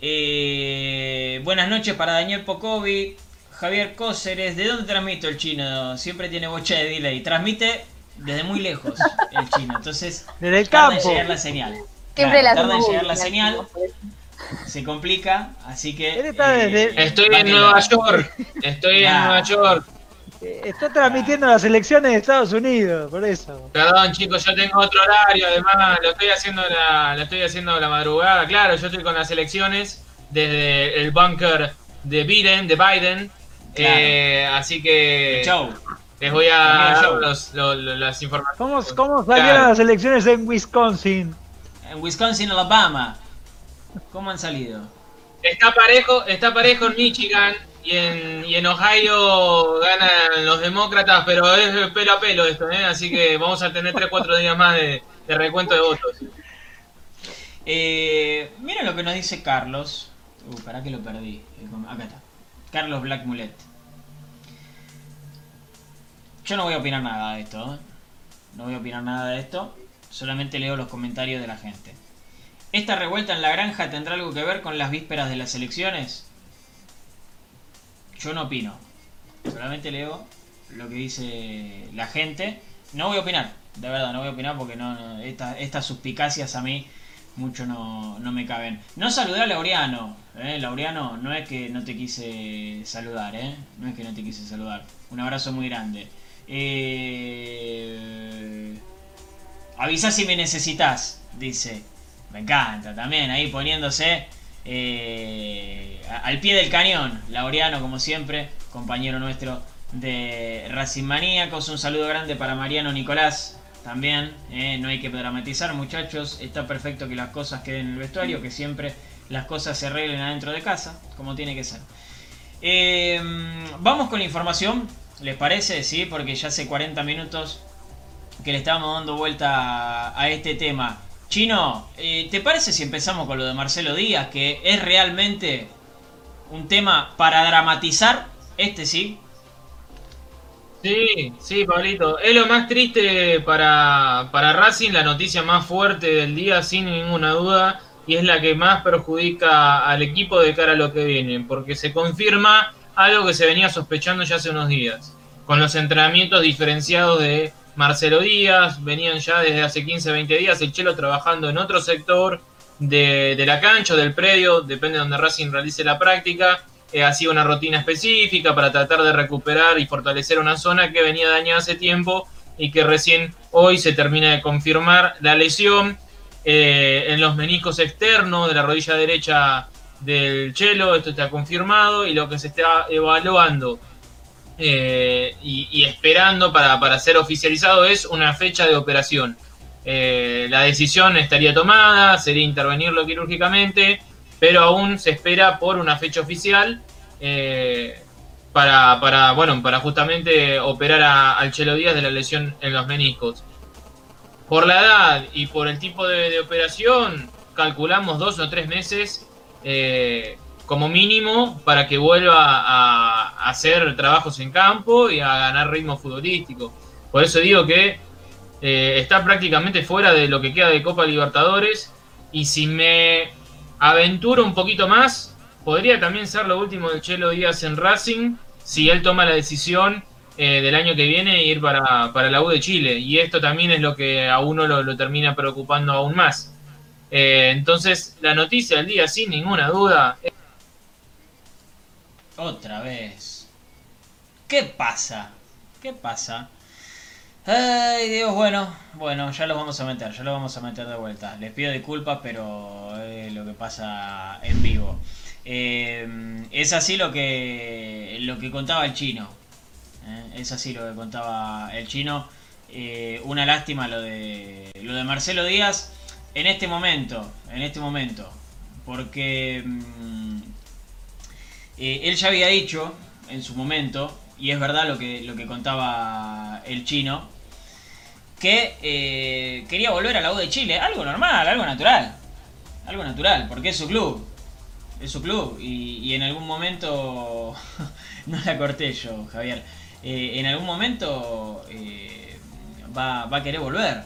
S1: Eh, buenas noches para Daniel Pocovi, Javier Cóceres. ¿De dónde transmito el chino? Siempre tiene bocha de delay. Transmite desde muy lejos el chino. Entonces,
S3: Desde el
S1: tarda en llegar la señal.
S4: Siempre
S1: Claro,
S4: la
S1: tarda en llegar la señal. Se complica, así que. eh,
S3: Él está desde-
S2: Estoy en Nueva York. Estoy en. Nueva York.
S3: Eh, Está transmitiendo las elecciones de Estados Unidos, por eso.
S2: Perdón, chicos, yo tengo otro horario. Además, lo estoy haciendo la, lo estoy haciendo la madrugada. Claro, yo estoy con las elecciones desde el bunker de Biden, de Biden.
S1: Claro.
S2: Eh, así que
S1: Chau.
S2: les voy a dar los- lo- lo- las informaciones.
S3: ¿Cómo, cómo salieron
S2: Claro.
S3: las elecciones en Wisconsin?
S1: En Wisconsin, Alabama. ¿Cómo han salido?
S2: Está parejo, está parejo en Michigan y en, y en Ohio ganan los demócratas, pero es pelo a pelo esto, ¿eh? así que vamos a tener 3-4 días más de, de recuento de votos.
S1: Eh, miren lo que nos dice Carlos. Uh, para que lo perdí. Acá está. Carlos Black Mulet. Yo no voy a opinar nada de esto. ¿eh? No voy a opinar nada de esto. Solamente leo los comentarios de la gente. ¿Esta revuelta en la granja tendrá algo que ver con las vísperas de las elecciones? Yo no opino. Solamente leo lo que dice la gente. No voy a opinar. De verdad, no voy a opinar porque no, no- esta- estas suspicacias a mí mucho no, no me caben. No saludé a Laureano. ¿eh? Laureano, no es que no te quise saludar, ¿eh? No es que no te quise saludar. Un abrazo muy grande. Eh... Avisa si me necesitas, dice. Me encanta también, ahí poniéndose eh, al pie del cañón. Laureano, como siempre, compañero nuestro de Racing Maníacos. Un saludo grande para Mariano Nicolás. También, eh, no hay que dramatizar, muchachos. Está perfecto que las cosas queden en el vestuario, que siempre las cosas se arreglen adentro de casa, como tiene que ser. Eh, vamos con la información, ¿les parece? Sí, porque ya hace 40 minutos que le estábamos dando vuelta a este tema. Chino, eh, ¿te parece si empezamos con lo de Marcelo Díaz, que es realmente un tema para dramatizar? Este sí.
S2: Sí, sí, Pablito. Es lo más triste para, para Racing, la noticia más fuerte del día, sin ninguna duda, y es la que más perjudica al equipo de cara a lo que viene, porque se confirma algo que se venía sospechando ya hace unos días. Con los entrenamientos diferenciados de Marcelo Díaz, venían ya desde hace 15, 20 días el Chelo trabajando en otro sector de, la cancha, del predio, depende de donde Racing realice la práctica eh, hacía una rutina específica para tratar de recuperar y fortalecer una zona que venía dañada hace tiempo y que recién hoy se termina de confirmar la lesión eh, en los meniscos externos de la rodilla derecha del Chelo, esto está confirmado y lo que se está evaluando eh, y, esperando para, para ser oficializado es una fecha de operación. Eh, la decisión estaría tomada, sería intervenirlo quirúrgicamente, pero aún se espera por una fecha oficial eh, para, para, bueno, para justamente operar a- al Chelo Díaz de la lesión en los meniscos. Por la edad y por el tipo de, operación, calculamos dos o tres meses como mínimo para que vuelva a, hacer trabajos en campo y a ganar ritmo futbolístico. Por eso digo que eh, está prácticamente fuera de lo que queda de Copa Libertadores y si me aventuro un poquito más, podría también ser lo último del Chelo Díaz en Racing si él toma la decisión eh, del año que viene e ir para, para la U de Chile. Y esto también es lo que a uno lo, lo termina preocupando aún más. Eh, entonces, la noticia del día, sin ninguna duda, es
S1: Otra vez. ¿Qué pasa? ¿Qué pasa? Ay, Dios, bueno, bueno, ya lo vamos a meter, ya lo vamos a meter de vuelta. Les pido disculpas, pero es lo que pasa en vivo. Eh, es así lo que lo que contaba el chino. ¿eh? Es así lo que contaba el chino. Eh, una lástima lo de lo de Marcelo Díaz en este momento, en este momento, porque mm, eh, él ya había dicho en su momento, y es verdad lo que, lo que contaba el chino, que eh, quería volver a la U de Chile. Algo normal, algo natural. Algo natural, porque es su club. Es su club. Y, en algún momento... no la corté yo, Javier. Eh, en algún momento... va, va a querer volver.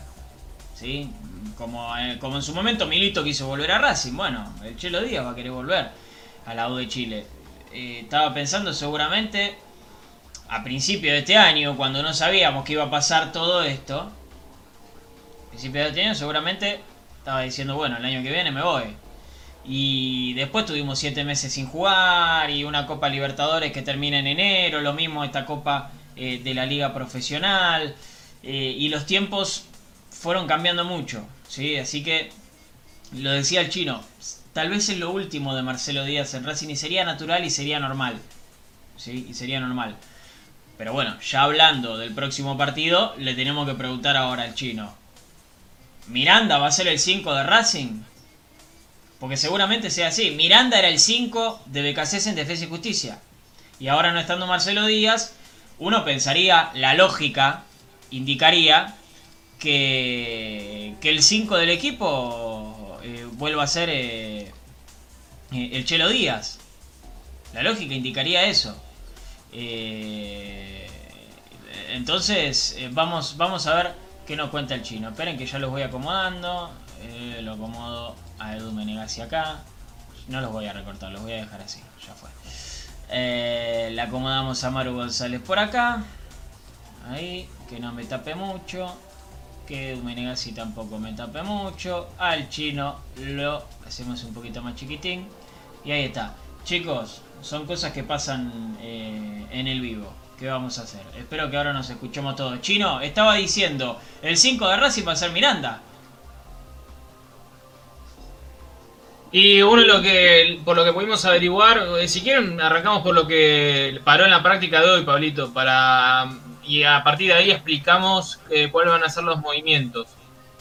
S1: ¿sí? Como, como en su momento Milito quiso volver a Racing. Bueno, el Chelo Díaz va a querer volver a la U de Chile. Eh, estaba pensando seguramente a principio de este año, cuando no sabíamos que iba a pasar todo esto. A principio de este año seguramente estaba diciendo, bueno, el año que viene me voy. Y después tuvimos siete meses sin jugar y una Copa Libertadores que termina en enero, lo mismo esta Copa eh, de la Liga Profesional. Eh, y los tiempos fueron cambiando mucho, ¿sí? Así que, lo decía el chino, tal vez es lo último de Marcelo Díaz en Racing y sería natural y sería normal, ¿sí? Y sería normal. Pero bueno, ya hablando del próximo partido, le tenemos que preguntar ahora al chino. ¿Miranda va a ser el 5 de Racing? Porque seguramente sea así. Miranda era el 5 de BKC en Defensa y Justicia. Y ahora no estando Marcelo Díaz, uno pensaría, la lógica indicaría que, que el 5 del equipo eh, vuelva a ser eh, eh, el Chelo Díaz. La lógica indicaría eso. entonces, vamos, vamos a ver qué nos cuenta el chino. Esperen que ya los voy acomodando. lo acomodo a Edu Menegasi acá. No los voy a recortar, los voy a dejar así. Ya fue. le acomodamos a Maru González por acá. Ahí, que no me tape mucho que Menegasi tampoco me tape mucho. Al chino lo hacemos un poquito más chiquitín. Y ahí está. Chicos, son cosas que pasan eh, en el vivo. ¿Qué vamos a hacer? Espero que ahora nos escuchemos todos. Chino, estaba diciendo, el 5 de Racing va a ser Miranda.
S2: Y uno lo que, por lo que pudimos averiguar, eh, si quieren arrancamos por lo que paró en la práctica de hoy, Pablito, para y a partir de ahí explicamos eh, cuáles van a ser los movimientos.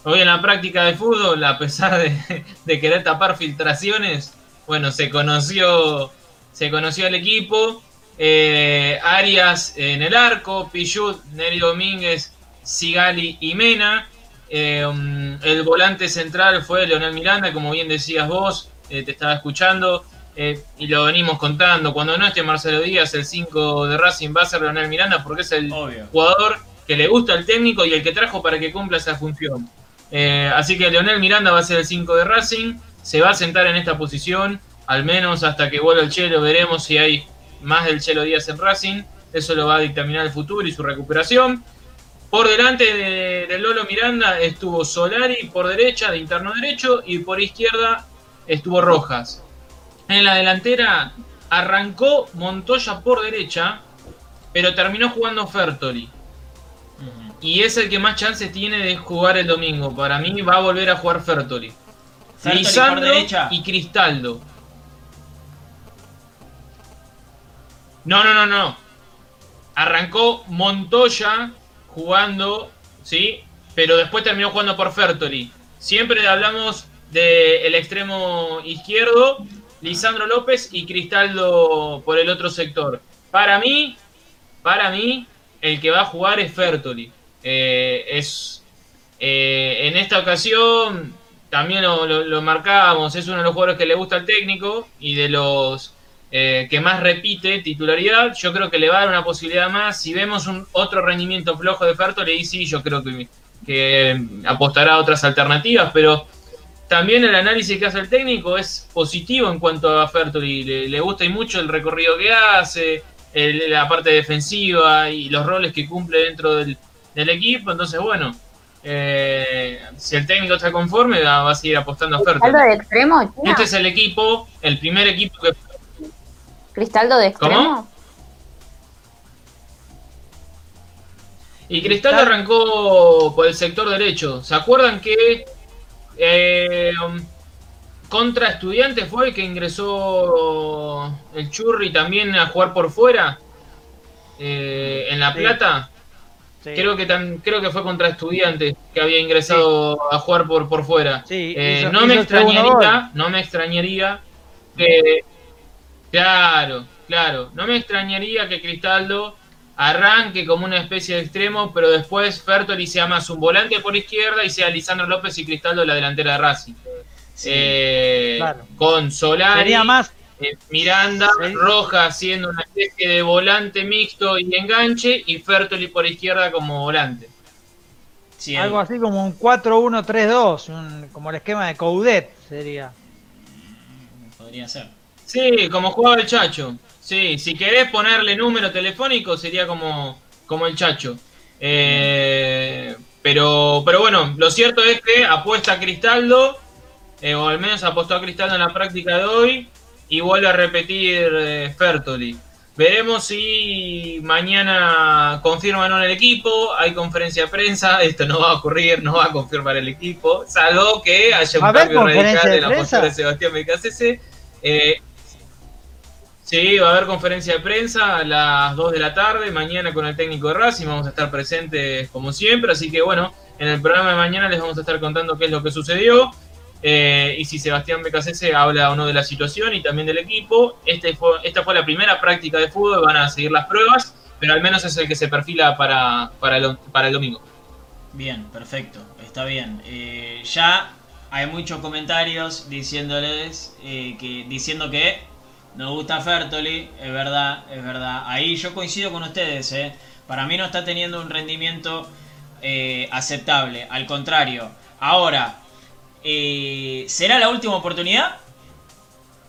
S2: Hoy en la práctica de fútbol, a pesar de, querer tapar filtraciones, bueno, se conoció, se conoció el equipo. Eh, Arias en el arco, Pichut, Neri Domínguez, Sigali y Mena. Eh, um, el volante central fue Leonel Miranda, como bien decías vos, te estaba escuchando. Eh, y lo venimos contando, cuando no esté Marcelo Díaz, el 5 de Racing va a ser Leonel Miranda porque es el jugador que le gusta al técnico y el que trajo para que cumpla esa función. Eh, así que Leonel Miranda va a ser el 5 de Racing, se va a sentar en esta posición, al menos hasta que vuelva el Chelo, veremos si hay más del Chelo Díaz en Racing, eso lo va a dictaminar el futuro y su recuperación. Por delante de, de, Lolo Miranda estuvo Solari por derecha, de interno derecho, y por izquierda estuvo Rojas. En la delantera arrancó Montoya por derecha, pero terminó jugando Fertoli. Y es el que más chances tiene de jugar el domingo. Para mí va a volver a jugar Fertoli. Lisandro y Cristaldo. No, no, no, no. Arrancó Montoya jugando, ¿sí? Pero después terminó jugando por Fertoli. Siempre hablamos del extremo izquierdo Lisandro López y Cristaldo por el otro sector. Para mí, para mí, el que va a jugar es Fertoli. Eh, es eh, en esta ocasión también lo, lo, marcábamos, es uno de los jugadores que le gusta al técnico y de los eh, que más repite titularidad. Yo creo que le va a dar una posibilidad más. Si vemos un otro rendimiento flojo de Fertoli, sí, yo creo que, que apostará a otras alternativas, pero también el análisis que hace el técnico es positivo en cuanto a Fertoli. Le, gusta y mucho el recorrido que hace, la parte defensiva y los roles que cumple dentro del, equipo. Entonces, bueno, eh, si el técnico está conforme, va, a seguir apostando a.
S4: ¿Cristaldo de extremo?
S2: Este es el equipo, el primer equipo que.
S4: ¿Cristaldo de extremo? ¿Cómo?
S2: Y Cristaldo arrancó por el sector derecho. ¿Se acuerdan que eh, contra Estudiantes fue el que ingresó el Churri también a jugar por fuera eh, en La Plata. Creo que creo que fue contra Estudiantes que había ingresado a jugar por por fuera. Eh, no me extrañaría, no me extrañaría que claro, claro, no me extrañaría que Cristaldo arranque como una especie de extremo, pero después Fertoli sea más un volante por izquierda y sea Lisandro López y Cristaldo la delantera de Racing. Eh, con Solari,
S3: más...
S2: Eh, Miranda, Roja siendo una especie de volante mixto y enganche, y Fertoli por izquierda como volante.
S3: Algo así como un 4-1-3-2, como el esquema de Coudet sería.
S1: Podría ser.
S2: Sí, como jugaba el Chacho. Sí, si querés ponerle número telefónico sería como, como el Chacho. Eh, pero, pero bueno, lo cierto es que apuesta a Cristaldo, eh, o al menos apostó a Cristaldo en la práctica de hoy, y vuelve a repetir eh, Fertoli. Veremos si mañana confirman o no el equipo, hay conferencia de prensa, esto no va a ocurrir, no va a confirmar el equipo, salvo que haya un cambio radical en la postura de Sebastián Becasese. Eh, sí, va a haber conferencia de prensa a las 2 de la tarde, mañana con el técnico de Racing, vamos a estar presentes como siempre, así que bueno, en el programa de mañana les vamos a estar contando qué es lo que sucedió. Eh, y si Sebastián Becasese habla o no de la situación y también del equipo. Este esta fue la primera práctica de fútbol, van a seguir las pruebas, pero al menos es el que se perfila para, para el domingo.
S1: Bien, perfecto, está bien. Eh, ya hay muchos comentarios diciéndoles eh, que diciendo que nos gusta Fertoli, es verdad, es verdad. Ahí yo coincido con ustedes, para mí no está teniendo un rendimiento aceptable, al contrario. Ahora, eh, ¿Será la última oportunidad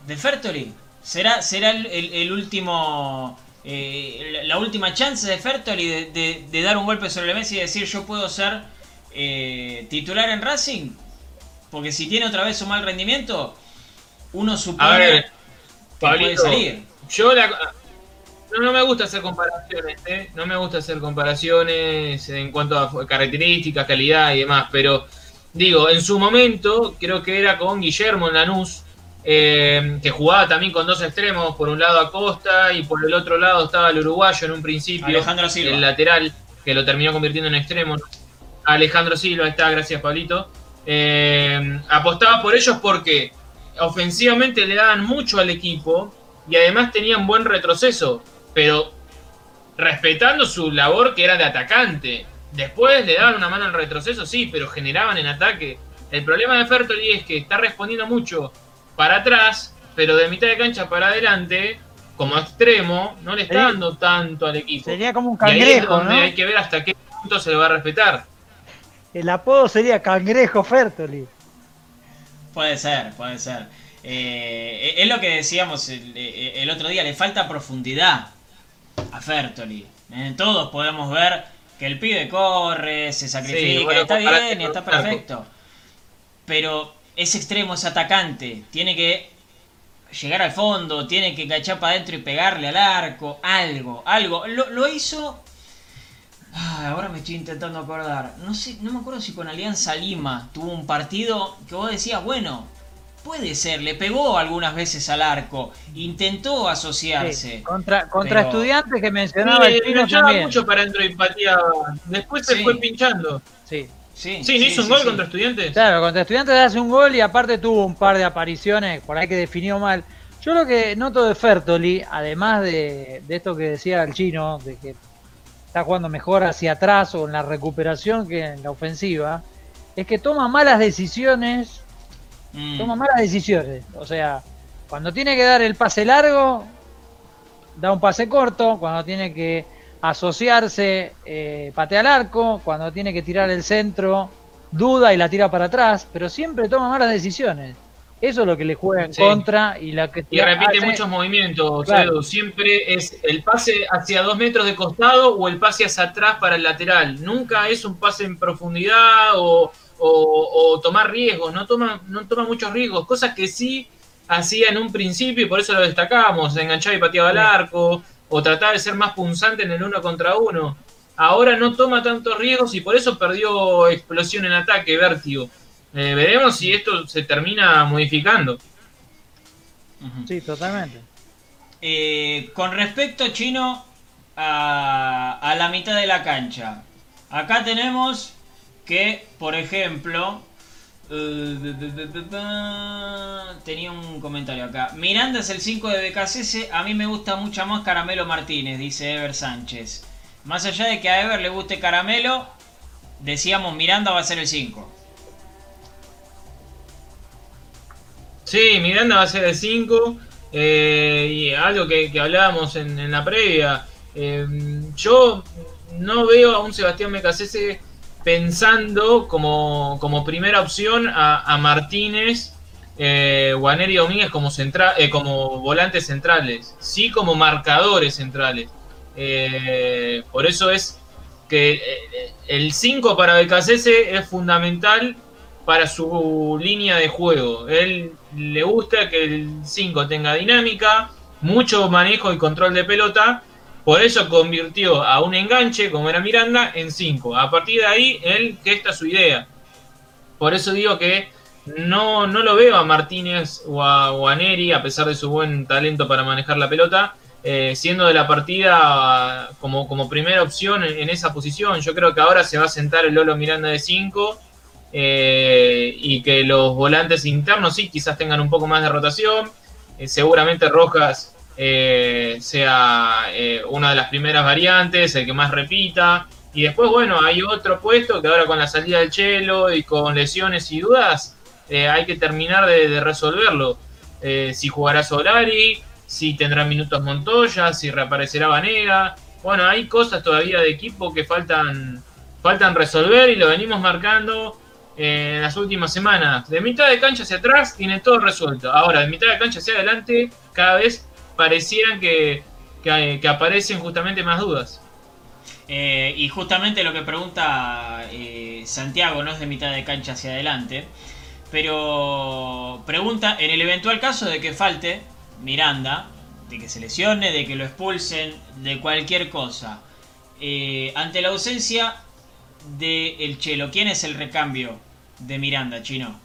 S1: de Fertoli? ¿Será, será el, último, eh, la última chance de Fertoli de, dar un golpe sobre la mesa y decir yo puedo ser eh, titular en Racing? Porque si tiene otra vez un mal rendimiento, uno supone
S2: que puede salir. Yo no, me gusta hacer comparaciones, no me gusta hacer comparaciones en cuanto a características, calidad y demás, pero Digo, en su momento, creo que era con Guillermo en Lanús, eh, que jugaba también con dos extremos, por un lado Acosta y por el otro lado estaba el uruguayo en un principio,
S1: Alejandro Silva.
S2: el lateral, que lo terminó convirtiendo en extremo. Alejandro Silva, está, gracias Pablito. Eh, apostaba por ellos porque ofensivamente le daban mucho al equipo y además tenían buen retroceso, pero respetando su labor que era de atacante. Después le daban una mano al retroceso, sí, pero generaban en ataque. El problema de Fertoli es que está respondiendo mucho para atrás, pero de mitad de cancha para adelante, como extremo, no le está dando tanto al equipo.
S3: Sería como un cangrejo, donde
S2: hay que ver hasta qué punto se le va a respetar.
S3: El apodo sería Cangrejo Fertoli.
S1: Puede ser, puede ser. Eh, es lo que decíamos el, otro día, le falta profundidad a Fertoli. Eh, todos podemos ver que el pibe corre, se sacrifica, está bien y está perfecto. Pero es extremo, es atacante, tiene que llegar al fondo, tiene que cachar para adentro y pegarle al arco, algo, algo. Lo, hizo... ahora me estoy intentando acordar. No sé, no me acuerdo si con Alianza Lima tuvo un partido que vos decías, bueno, Puede ser, le pegó algunas veces al arco, intentó asociarse.
S3: contra contra estudiantes que mencionaba el
S2: Chino también. mucho para dentro y pateaba. Después se fue pinchando.
S3: Sí.
S2: Sí, sí, hizo un gol contra estudiantes.
S3: Claro, contra estudiantes hace un gol y aparte tuvo un par de apariciones por ahí que definió mal. Yo lo que noto de Fertoli, además de, de esto que decía el chino, de que está jugando mejor hacia atrás o en la recuperación que en la ofensiva, es que toma malas decisiones Mm. Toma malas decisiones. O sea, cuando tiene que dar el pase largo, da un pase corto. Cuando tiene que asociarse, eh, patea al arco. Cuando tiene que tirar el centro, duda y la tira para atrás. Pero siempre toma malas decisiones. Eso es lo que le juega en contra y la que
S2: y repite muchos movimientos. Siempre es el pase hacia dos metros de costado o el pase hacia atrás para el lateral. Nunca es un pase en profundidad o, o, tomar riesgos, no toma, no toma muchos riesgos, cosas que sí hacía en un principio y por eso lo destacábamos, enganchaba y pateaba el arco, o trataba de ser más punzante en el uno contra uno. Ahora no toma tantos riesgos y por eso perdió explosión en ataque, vértigo. Eh, veremos si esto se termina modificando.
S3: Sí, totalmente.
S1: Eh, con respecto, Chino, a, a la mitad de la cancha. Acá tenemos que, por ejemplo, eh, tenía un comentario acá. Miranda es el 5 de BKCS. A mí me gusta mucho más Caramelo Martínez, dice Ever Sánchez. Más allá de que a Ever le guste Caramelo, decíamos Miranda va a ser el 5.
S2: Sí, Miranda va a ser el 5. Eh, y algo que, hablábamos en, la previa. Eh, yo no veo a un Sebastián Becasese pensando como, como primera opción a, Martínez, eh, y Domínguez como, central, eh, como volantes centrales, sí como marcadores centrales. Eh, por eso es que eh, el 5 para Becasese es fundamental para su línea de juego. Él le gusta que el 5 tenga dinámica, mucho manejo y control de pelota. Por eso convirtió a un enganche, como era Miranda, en 5. A partir de ahí, él gesta su idea. Por eso digo que no, no lo veo a Martínez o a, Neri, a pesar de su buen talento para manejar la pelota, eh, siendo de la partida como, como primera opción en, esa posición. Yo creo que ahora se va a sentar el Lolo Miranda de 5 eh, y que los volantes internos sí quizás tengan un poco más de rotación. Eh, seguramente Rojas sea una de las primeras variantes, el que más repita. Y después, bueno, hay otro puesto que ahora con la salida del Chelo y con lesiones y dudas, hay que terminar de, resolverlo. si jugará Solari, si tendrá minutos Montoya, si reaparecerá Vanega. Bueno, hay cosas todavía de equipo que faltan, faltan resolver y lo venimos marcando en las últimas semanas. De mitad de cancha hacia atrás tiene todo resuelto. Ahora, de mitad de cancha hacia adelante, cada vez parecieran que, aparecen justamente más dudas.
S1: Eh, y justamente lo que pregunta eh, Santiago no es de mitad de cancha hacia adelante, pero pregunta en el eventual caso de que falte Miranda, de que se lesione, de que lo expulsen, de cualquier cosa. Eh, ante la ausencia de el Chelo, ¿quién es el recambio de Miranda, Chino?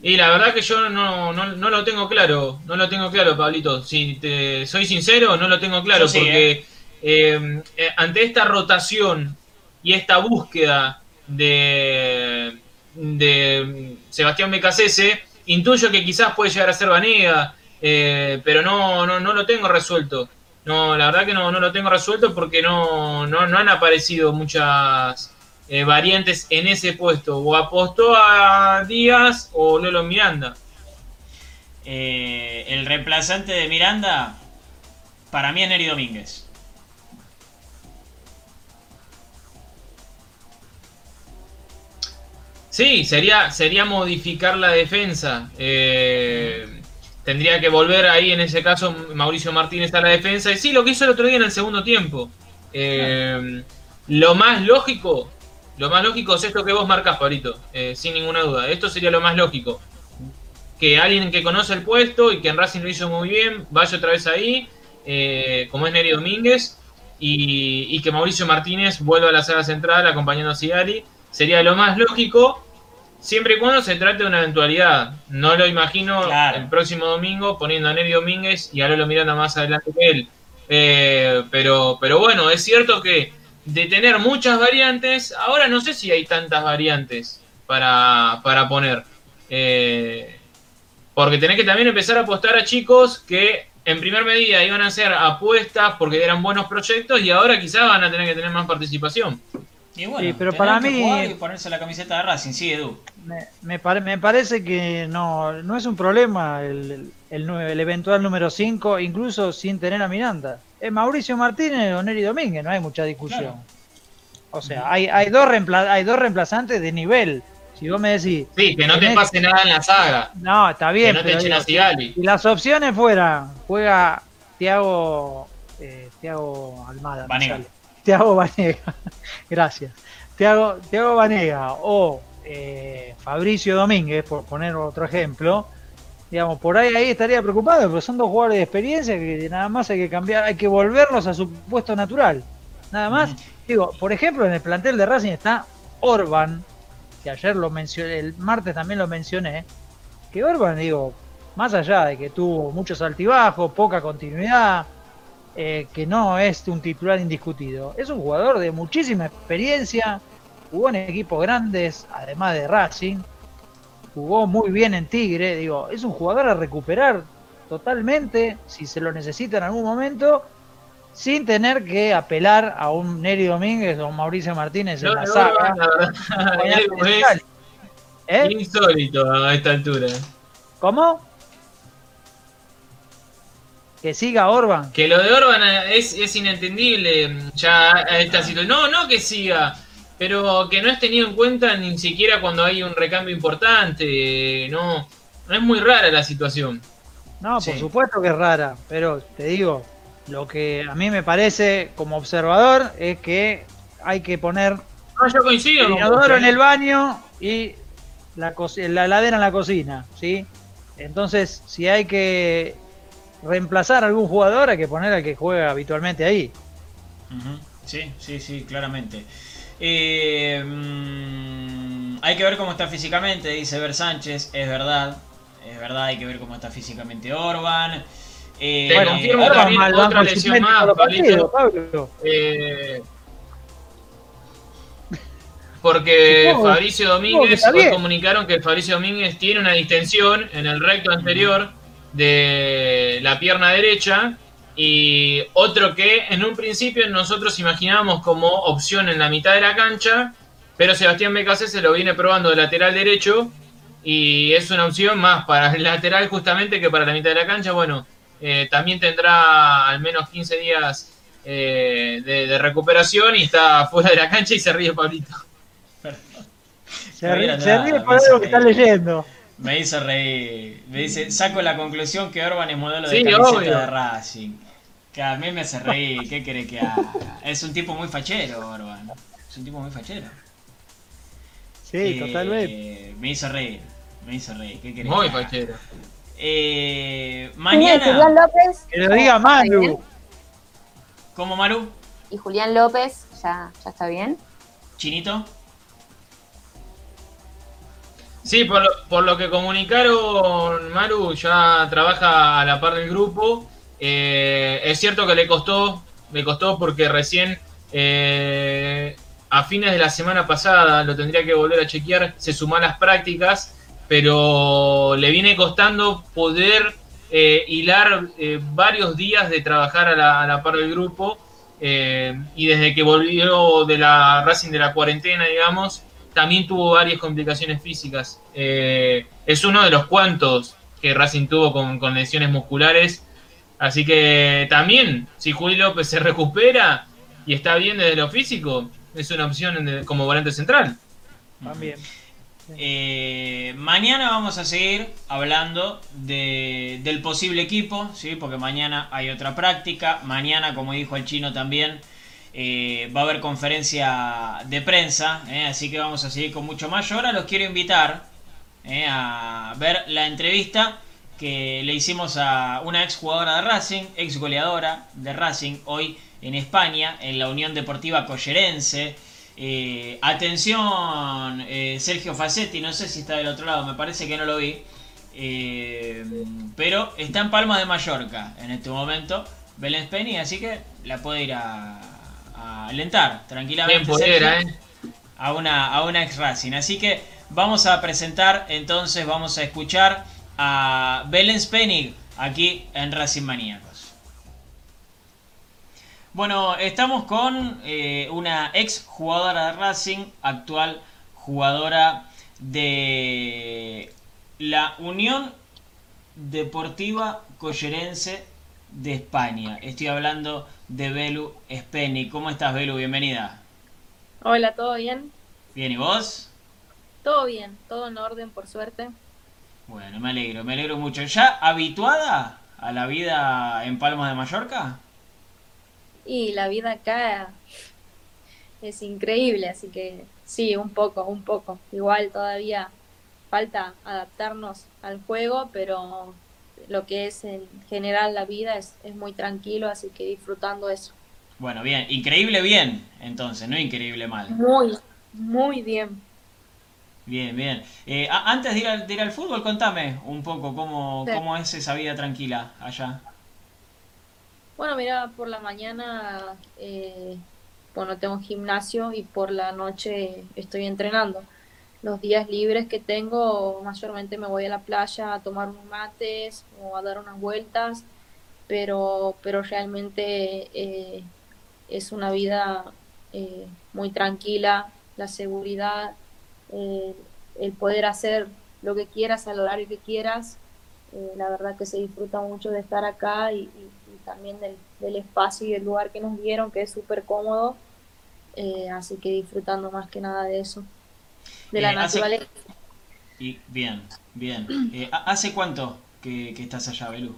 S2: Y la verdad que yo no, lo tengo claro, no lo tengo claro, Pablito. Si te soy sincero, no lo tengo claro, porque ¿eh? Eh, ante esta rotación y esta búsqueda de, de Sebastián Becasese, Intuyo que quizás puede llegar a ser Vanega, eh, pero no, no, no lo tengo resuelto. No, la verdad que no, no lo tengo resuelto porque no, no, han aparecido muchas eh, variantes en ese puesto. O apostó a Díaz o Lolo Miranda.
S1: Eh, el reemplazante de Miranda, para mí es Neri Domínguez.
S2: Sí, sería, sería modificar la defensa. Eh, tendría que volver ahí, en ese caso, Mauricio Martínez a la defensa. Y sí, lo que hizo el otro día en el segundo tiempo. Eh, lo más lógico, lo más lógico es esto que vos marcás, Pablito, eh, sin ninguna duda. Esto sería lo más lógico. Que alguien que conoce el puesto y que en Racing lo hizo muy bien, vaya otra vez ahí, como es Neri Domínguez, y, que Mauricio Martínez vuelva a la sala central acompañando a Ciali. Sería lo más lógico Siempre y cuando se trate de una eventualidad. No lo imagino el próximo domingo poniendo a Neri Domínguez y a Lolo Miranda más adelante que él. Eh, pero, pero bueno, es cierto que de tener muchas variantes, ahora no sé si hay tantas variantes para, para poner. Eh, porque tenés que también empezar a apostar a chicos que en primer medida iban a ser apuestas porque eran buenos proyectos y ahora quizás van a tener que tener más participación.
S1: Y bueno, pero para mí. Y ponerse la camiseta de Racing, sí, Edu.
S3: Me, me, parece que no, no es un problema el, el, el eventual número 5, incluso sin tener a Miranda. Es Mauricio Martínez o Neri Domínguez, no hay mucha discusión. O sea, hay, hay, dos hay dos reemplazantes de nivel. Si vos me decís.
S2: Sí, que no te pase nada en la saga.
S3: No, está bien.
S2: Que no te echen a Sigali.
S3: Si las opciones fueran, juega Tiago eh, Tiago Almada. Tiago Vanega, gracias. Tiago, Tiago Vanega o eh, Fabricio Domínguez, por poner otro ejemplo, digamos, por ahí, ahí estaría preocupado, pero son dos jugadores de experiencia que nada más hay que cambiar, hay que volverlos a su puesto natural. Nada más. Digo, por ejemplo, en el plantel de Racing está Orban, que ayer lo mencioné, el martes también lo mencioné, que Orban, digo, más allá de que tuvo muchos altibajos, poca continuidad, eh, que no es un titular indiscutido. Es un jugador de muchísima experiencia, jugó en equipos grandes, además de Racing, jugó muy bien en Tigre, digo, es un jugador a recuperar totalmente si se lo necesita en algún momento, sin tener que apelar a un Neri Domínguez o un Mauricio Martínez en la saga.
S2: ¿Eh? Insólito a esta altura.
S3: ¿Cómo? que siga Orban.
S2: Que lo de Orban es, es inentendible ya a esta situación. No, no que siga, pero que no es tenido en cuenta ni siquiera cuando hay un recambio importante. No, no es muy rara la situación.
S3: No,
S1: Sí.
S3: por supuesto que es rara, pero te digo, lo que a mí me parece como observador es que hay que poner
S2: No, yo coincido.
S3: el inodoro en
S2: ¿eh?
S3: el baño y la, la heladera en la cocina, ¿sí? Entonces, si hay que reemplazar a algún jugador, hay que poner al que juega habitualmente ahí.
S1: Sí, sí, sí, claramente. Eh, mm, hay que ver cómo está físicamente, dice Ver Sánchez, es verdad. Es verdad, hay que ver cómo está físicamente Orban. Eh,
S2: Te confirmo
S3: Orban
S2: también
S3: mal
S2: otra lesión más, Pablito.
S3: Pablo.
S2: Eh, porque
S3: Supongo-
S2: Fabricio Domínguez, hoy comunicaron que Fabricio Domínguez tiene una distensión en el recto anterior de la pierna derecha y otro que en un principio nosotros imaginábamos como opción en la mitad de la cancha, pero Sebastián Becasé se lo viene probando de lateral derecho y es una opción más para el lateral justamente que para la mitad de la cancha. Bueno, eh, también tendrá al menos 15 días eh, de, de recuperación y está fuera de la cancha y se ríe Pablito.
S3: Se, ríe- se ríe por algo que está leyendo.
S1: Me hizo reír. Me dice, saco la conclusión que Orban es modelo de
S2: Sí,
S1: camiseta
S2: obvio.
S1: de Racing. Que a mí me hace reír, ¿qué querés que haga? Es un tipo muy fachero, Orban. Es un tipo muy fachero.
S3: Sí,
S1: Eh,
S3: totalmente.
S1: Me hizo reír. Me hizo reír, ¿qué querés
S2: Muy
S1: que haga?
S2: fachero.
S1: Eh,
S4: Sí,
S1: mañana,
S4: Julián López.
S3: Que lo diga. Manu.
S1: ¿cómo Maru?
S4: Y Julián López, ya, ya está bien.
S1: ¿Chinito?
S2: Sí, por lo, por lo que comunicaron, Maru ya trabaja a la par del grupo. Eh, es cierto que le costó, le costó porque recién eh, a fines de la semana pasada, lo tendría que volver a chequear, se sumó a las prácticas, pero le viene costando poder eh, hilar varios días de trabajar a la, par del grupo. y desde que volvió de la Racing de la cuarentena, digamos, también tuvo varias complicaciones físicas. Es uno de los cuantos que Racing tuvo con lesiones musculares. Así que también, si Juli López se recupera y está bien desde lo físico, es una opción en- como volante central.
S3: También.
S1: Eh, mañana vamos a seguir hablando de- del posible equipo, ¿sí? porque mañana hay otra práctica. Mañana, como dijo el chino también, eh, va a haber conferencia de prensa, ¿eh? así que vamos a seguir con mucho más. Yo ahora los quiero invitar ¿eh? a ver la entrevista que le hicimos a una ex jugadora de Racing, ex goleadora de Racing, hoy en España, en la Unión Deportiva Collerense. Eh, atención, eh, Sergio Facetti, no sé si está del otro lado, me parece que no lo vi. Eh, pero está en Palma de Mallorca en este momento, Belén Penny, así que la puede ir a, a alentar tranquilamente.
S2: Bien pudiera,
S1: Sergio a una, a una ex Racing. Así que vamos a presentar, entonces vamos a escuchar a Belén Spenig aquí en Racing Maníacos. Bueno, estamos con eh, una ex jugadora de Racing, actual jugadora de la Unión Deportiva Collerense de España. Estoy hablando de Belu Spenig. ¿Cómo estás, Belu? Bienvenida.
S5: Hola, ¿todo bien?
S1: Bien, ¿y vos?
S5: Todo bien, todo en orden, por suerte.
S1: Bueno, me alegro, me alegro mucho. ¿Ya habituada a la vida en Palmas de Mallorca?
S5: Y la vida acá es increíble, así que sí, un poco, un poco. Igual todavía falta adaptarnos al juego, pero lo que es en general la vida es, es muy tranquilo, así que disfrutando eso.
S1: Bueno, bien, increíble bien, entonces, no increíble mal.
S5: Muy, muy bien.
S1: Bien, bien. Eh, antes de ir, al, de ir al fútbol, contame un poco cómo,
S5: Sí.
S1: cómo es esa vida tranquila allá.
S5: Bueno, mira, por la mañana, eh, bueno, tengo gimnasio y por la noche estoy entrenando. Los días libres que tengo, mayormente me voy a la playa a tomar unos mates o a dar unas vueltas, pero, pero realmente eh, es una vida eh, muy tranquila, la seguridad, eh, el poder hacer lo que quieras al horario que quieras, Eh, la verdad que se disfruta mucho de estar acá y, también del, espacio y del lugar que nos dieron, que es súper cómodo. Eh, así que disfrutando más que nada de eso, de la naturaleza.
S1: Y bien, bien. ¿Hace cuánto que, que estás allá, Belú?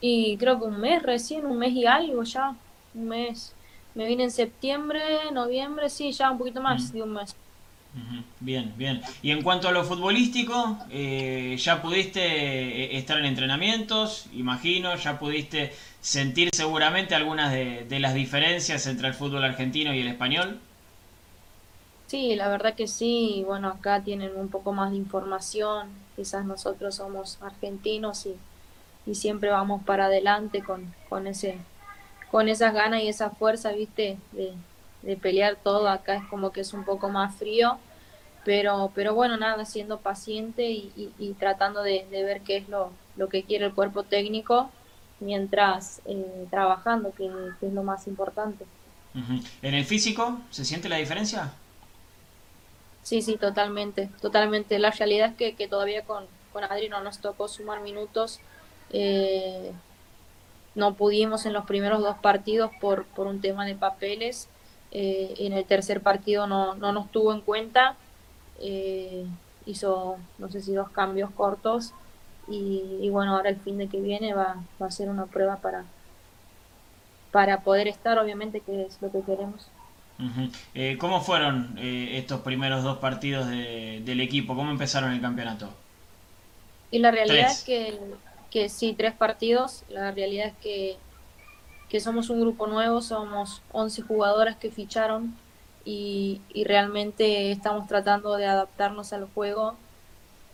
S5: Y creo que un mes recién, un mes y algo ya, un mes. Me vine en septiembre, noviembre, sí, ya un poquito más de un mes.
S1: Bien, bien. Y en cuanto a lo futbolístico, eh, ¿ya pudiste eh, estar en entrenamientos? Imagino, ¿ya pudiste sentir seguramente algunas de, de, las diferencias entre el fútbol argentino y el español?
S5: Sí, la verdad que sí. Bueno, acá tienen un poco más de información. Quizás nosotros somos argentinos y, y siempre vamos para adelante con, con ese con esas ganas y esa fuerza, viste, de, pelear todo. Acá es como que es un poco más frío, pero, pero bueno, nada, siendo paciente y, tratando de, ver qué es lo, lo que quiere el cuerpo técnico mientras eh, trabajando, que, es lo más importante.
S1: ¿En el físico se siente la diferencia?
S5: Sí, sí, totalmente, totalmente. La realidad es que, que todavía con, con Adri no nos tocó sumar minutos. Eh, no pudimos en los primeros dos partidos por, por un tema de papeles. Eh, en el tercer partido no, no nos tuvo en cuenta. Eh, hizo, no sé si dos cambios cortos. Y, bueno, ahora el fin de que viene va, va a ser una prueba para, para poder estar, obviamente, que es lo que queremos.
S1: Eh, ¿Cómo fueron estos primeros dos partidos del equipo? ¿Cómo empezaron el campeonato?
S5: Y la realidad es que que sí, tres partidos. La realidad es que, que somos un grupo nuevo, somos 11 jugadoras que ficharon y, y realmente estamos tratando de adaptarnos al juego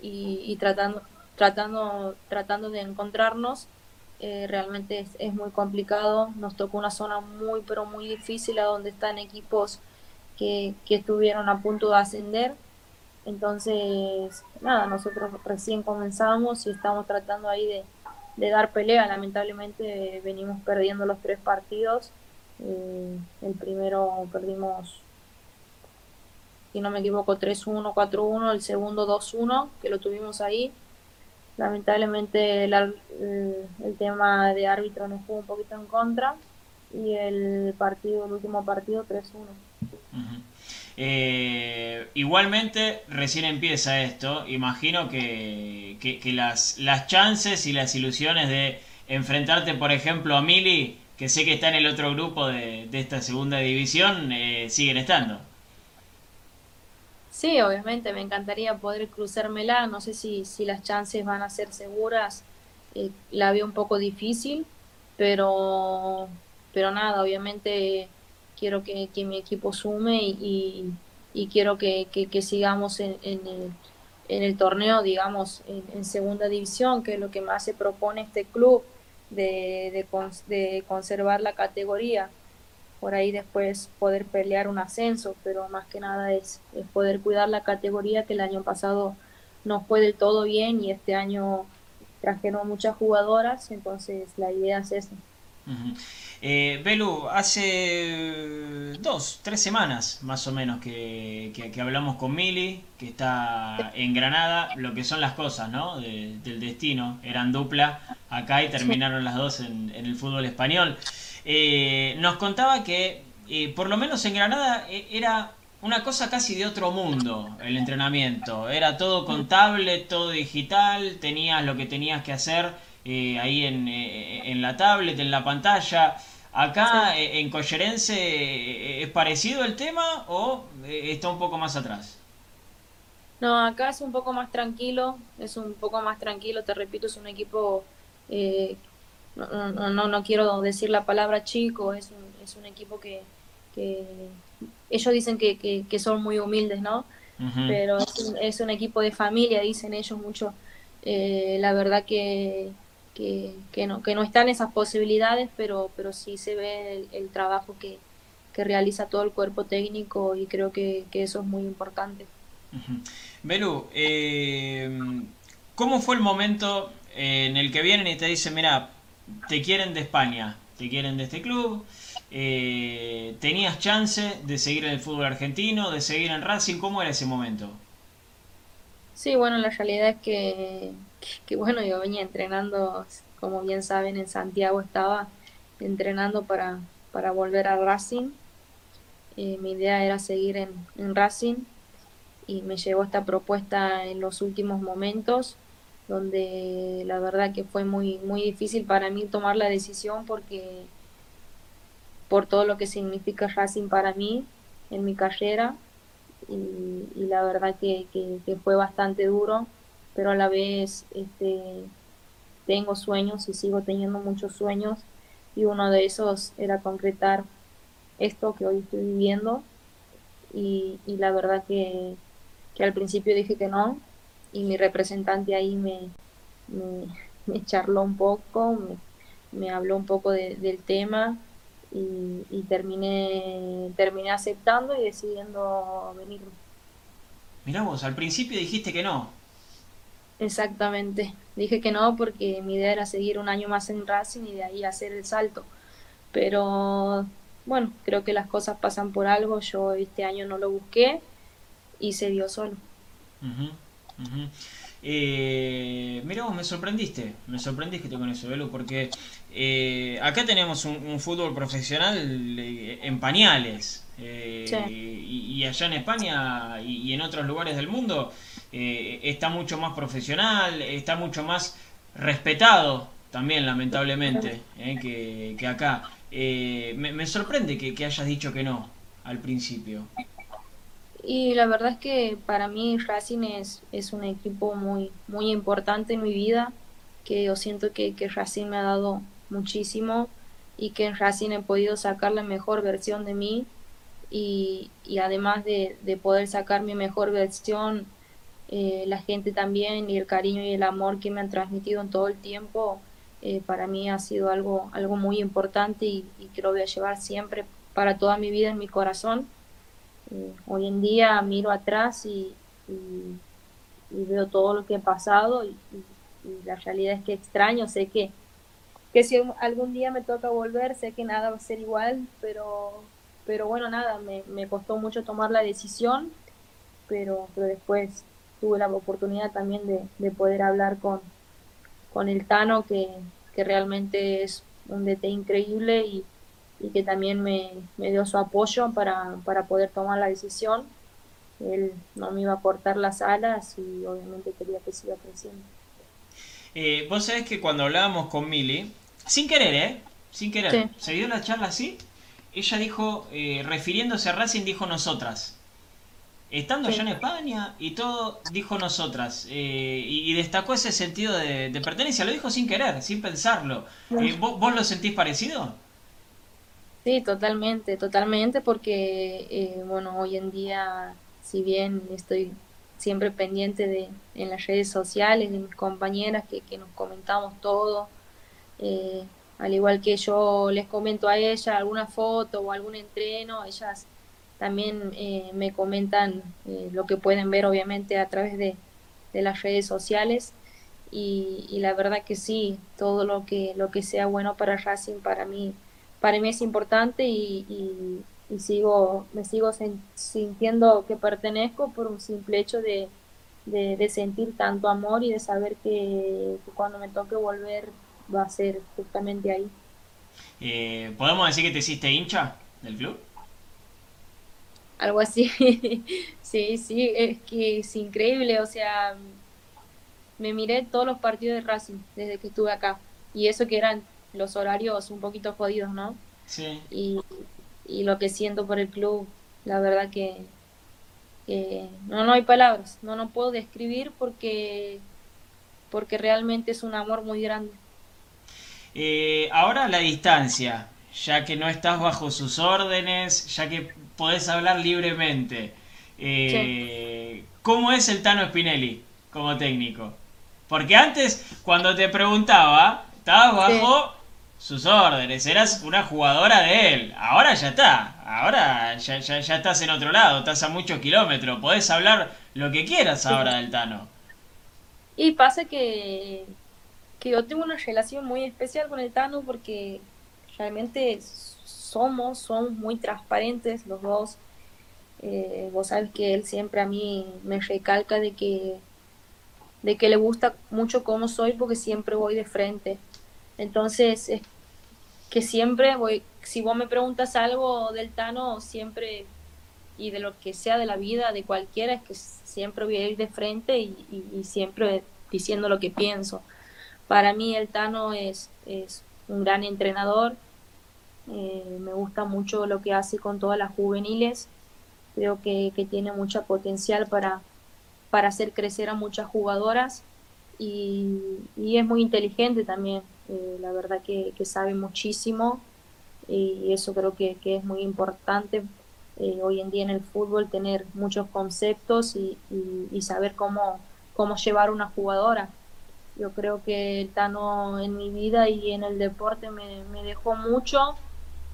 S5: y, tratando, tratando, tratando de encontrarnos. Eh, realmente es, es, muy complicado. Nos tocó una zona muy, pero muy difícil a donde están equipos que, que estuvieron a punto de ascender entonces, nada, nosotros recién comenzamos y estamos tratando ahí de, dar pelea. Lamentablemente venimos perdiendo los tres partidos. Eh, el primero perdimos, si no me equivoco, 3-1, 4-1, el segundo 2-1, que lo tuvimos ahí. Lamentablemente el, el, tema de árbitro nos jugó un poquito en contra y el partido, el último partido 3-1.
S1: Eh, igualmente, recién empieza esto. Imagino que, que, las, las chances y las ilusiones de enfrentarte, por ejemplo, a Mili, que sé que está en el otro grupo de, de esta segunda división, eh, siguen estando.
S5: Sí, obviamente, me encantaría poder cruzármela. No sé si, si las chances van a ser seguras. Eh, la veo un poco difícil, pero, pero nada, obviamente quiero que, mi equipo sume y, quiero que, sigamos en, el, en, el, torneo, digamos, en, segunda división, que es lo que más se propone este club, de, de, conservar la categoría. Por ahí después poder pelear un ascenso, pero más que nada es, poder cuidar la categoría que el año pasado no fue del todo bien y este año trajeron muchas jugadoras, entonces la idea es esa.
S1: Eh, Belu, hace dos, tres semanas más o menos que, hablamos con Mili, que está en Granada, lo que son las cosas, ¿no? del destino. Eran dupla acá y terminaron las dos en, el fútbol español. Eh, nos contaba que, eh, por lo menos en Granada, e, era una cosa casi de otro mundo el entrenamiento. Era todo contable, todo digital, tenías lo que tenías que hacer eh, ahí en, en, la tablet, en la pantalla. Acá eh, en Collerense, eh, ¿es parecido el tema o eh, está un poco más atrás?
S5: No, acá es un poco más tranquilo, es un poco más tranquilo, te repito, es un equipo, no, no, no, quiero decir la palabra chico, es un, es un equipo que, que ellos dicen que, que, son muy humildes, ¿no? Pero es un, es un, equipo de familia, dicen ellos mucho. la verdad que, que, no, que no están esas posibilidades, pero, pero sí se ve el, trabajo que, realiza todo el cuerpo técnico y creo que, eso es muy importante.
S1: Eh, ¿cómo fue el momento en el que vienen y te dicen, mira, te quieren de España, te quieren de este club, eh, tenías chance de seguir en el fútbol argentino, de seguir en Racing, ¿cómo era ese momento?
S5: Sí, bueno, la realidad es que, que, bueno, yo venía entrenando, como bien saben, en Santiago estaba entrenando para, para volver a Racing. Eh, mi idea era seguir en, Racing y me llegó esta propuesta en los últimos momentos donde la verdad que fue muy muy difícil para mí tomar la decisión porque por todo lo que significa Racing para mí en mi carrera y, la verdad que, fue bastante duro, pero a la vez este, tengo sueños y sigo teniendo muchos sueños y uno de esos era concretar esto que hoy estoy viviendo y, la verdad que, al principio dije que no y mi representante ahí me, me, charló un poco, me, habló un poco del tema y, terminé, terminé aceptando y decidiendo venir.
S1: Mirá vos, al principio dijiste que no.
S5: Exactamente, dije que no porque mi idea era seguir un año más en Racing y de ahí hacer el salto. Pero bueno, creo que las cosas pasan por algo, yo este año no lo busqué y se dio solo.
S1: Eh, mira vos, me sorprendiste, me sorprendiste con eso, Belu, porque eh, acá tenemos un, fútbol profesional eh, en pañales. y, allá en España y, en otros lugares del mundo está mucho más profesional, está mucho más respetado también, lamentablemente, que, acá. Me, sorprende que, hayas dicho que no al principio.
S5: Y la verdad es que para mí Racing es, es un equipo muy, muy importante en mi vida, que yo siento que, que Racing me ha dado muchísimo y que en Racing he podido sacar la mejor versión de mí y, además de, de, poder sacar mi mejor versión, eh, la gente también y el cariño y el amor que me han transmitido en todo el tiempo, eh, para mí ha sido algo, algo muy importante y, y que lo voy a llevar siempre para toda mi vida en mi corazón. Eh, hoy en día miro atrás y, veo todo lo que he pasado y, la realidad es que extraño, sé que, que si algún día me toca volver, sé que nada va a ser igual, pero, pero bueno, nada, me, me costó mucho tomar la decisión, pero, pero después tuve la oportunidad también de, de poder hablar con, con el Tano, que, que realmente es un DT increíble y, y que también me, dio su apoyo para, poder tomar la decisión. Él no me iba a cortar las alas y obviamente quería que siga creciendo.
S1: Eh, vos sabés que cuando hablábamos con Mili, sin querer, ¿eh? Sin querer, se dio la charla así, ella dijo, eh, refiriéndose a Racing, dijo nosotras. Estando allá en España y todo, dijo nosotras. Eh, y, destacó ese sentido de, pertenencia, lo dijo sin querer, sin pensarlo. ¿vos, ¿Vos lo sentís parecido?
S5: Sí, totalmente, totalmente, porque eh, bueno, hoy en día, si bien estoy siempre pendiente de en las redes sociales de mis compañeras que, que nos comentamos todo, eh, al igual que yo les comento a ella alguna foto o algún entreno, ellas también eh, me comentan lo que pueden ver obviamente a través de, de las redes sociales y, y, la verdad que sí, todo lo que, lo que sea bueno para Racing para mí para mí es importante y, sigo, me sigo sintiendo que pertenezco por un simple hecho de, sentir tanto amor y de saber que, cuando me toque volver va a ser justamente ahí.
S1: Eh, ¿Podemos decir que te hiciste hincha del club?
S5: Algo así, sí, sí, es que es increíble, o sea, me miré todos los partidos de Racing desde que estuve acá y eso que eran los horarios un poquito jodidos, ¿no?
S1: Sí.
S5: Y, lo que siento por el club, la verdad que, no, no hay palabras, no, no puedo describir porque, porque realmente es un amor muy grande.
S1: Eh, ahora la distancia, ya que no estás bajo sus órdenes, ya que podés hablar libremente. Eh, ¿Cómo es el Tano Spinelli como técnico? Porque antes, cuando te preguntaba, estabas bajo sus órdenes, eras una jugadora de él. Ahora ya está, ahora ya, ya, estás en otro lado, estás a muchos kilómetros, podés hablar lo que quieras ahora del Tano.
S5: Y pasa que, que yo tengo una relación muy especial con el Tano porque realmente somos, somos muy transparentes los dos. Eh, vos sabes que él siempre a mí me recalca de que de que le gusta mucho cómo soy porque siempre voy de frente. Entonces, es que siempre voy, si vos me preguntas algo del Tano, siempre, y de lo que sea de la vida, de cualquiera, es que siempre voy a ir de frente y, siempre diciendo lo que pienso. Para mí el Tano es, es un gran entrenador, eh, me gusta mucho lo que hace con todas las juveniles, creo que, que tiene mucha potencial para, para hacer crecer a muchas jugadoras y, es muy inteligente también, eh, la verdad que, sabe muchísimo y eso creo que, es muy importante eh, hoy en día en el fútbol, tener muchos conceptos y, saber cómo, cómo llevar una jugadora. Yo creo que el Tano en mi vida y en el deporte me dejó mucho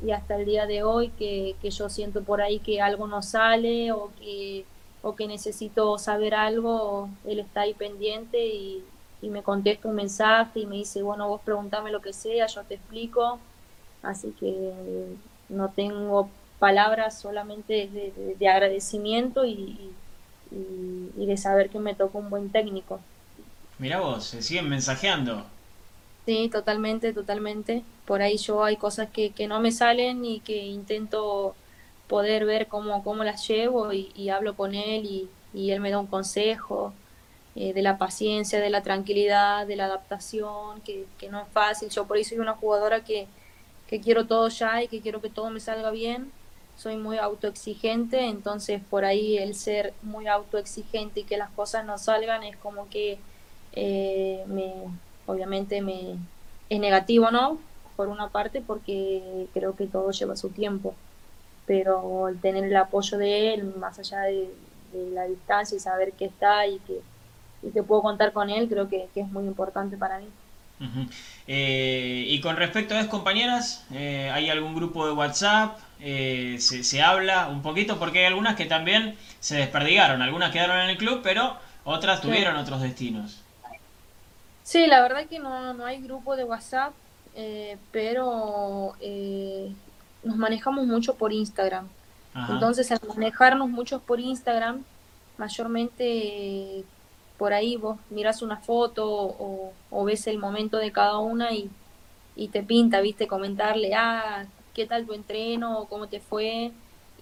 S5: y hasta el día de hoy que, que yo siento por ahí que algo no sale o que o que necesito saber algo, él está ahí pendiente y, me contesta un mensaje y me dice, bueno, vos preguntame lo que sea, yo te explico. Así que no tengo palabras solamente de, agradecimiento y, de saber que me tocó un buen técnico.
S1: Mira vos, se siguen mensajeando.
S5: Sí, totalmente, totalmente. Por ahí yo hay cosas que, que no me salen y que intento poder ver cómo, cómo las llevo y, hablo con él y, él me da un consejo eh, de la paciencia, de la tranquilidad, de la adaptación, que, no es fácil. Yo por eso soy una jugadora que, que quiero todo ya y que quiero que todo me salga bien. Soy muy autoexigente, entonces por ahí el ser muy autoexigente y que las cosas no salgan es como que eh, me, obviamente me es negativo, ¿no? Por una parte, porque creo que todo lleva su tiempo pero el tener el apoyo de él, más allá de, la distancia y saber que está y que, y puedo contar con él, creo que, es muy importante para mí.
S1: Eh, y con respecto a las compañeras, eh, ¿hay algún grupo de WhatsApp? Eh, se, habla un poquito? Porque hay algunas que también se desperdigaron, algunas quedaron en el club, pero otras tuvieron otros destinos.
S5: Sí, la verdad que no, no hay grupo de WhatsApp, pero nos manejamos mucho por Instagram. Entonces, al manejarnos muchos por Instagram, mayormente por ahí vos miras una foto o, ves el momento de cada una y, te pinta, viste, comentarle, ah, ¿qué tal tu entreno? ¿Cómo te fue?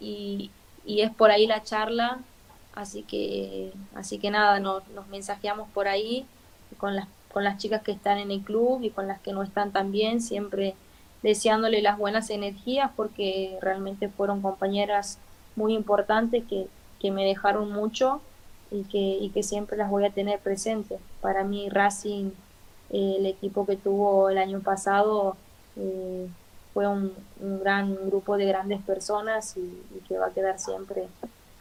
S5: Y, es por ahí la charla, así que, así que nada, nos, nos mensajeamos por ahí con las, con las chicas que están en el club y con las que no están también, siempre deseándole las buenas energías porque realmente fueron compañeras muy importantes que, me dejaron mucho y que, y que siempre las voy a tener presentes. Para mí Racing, eh, el equipo que tuvo el año pasado, eh, fue un, gran grupo de grandes personas y, que va a quedar siempre,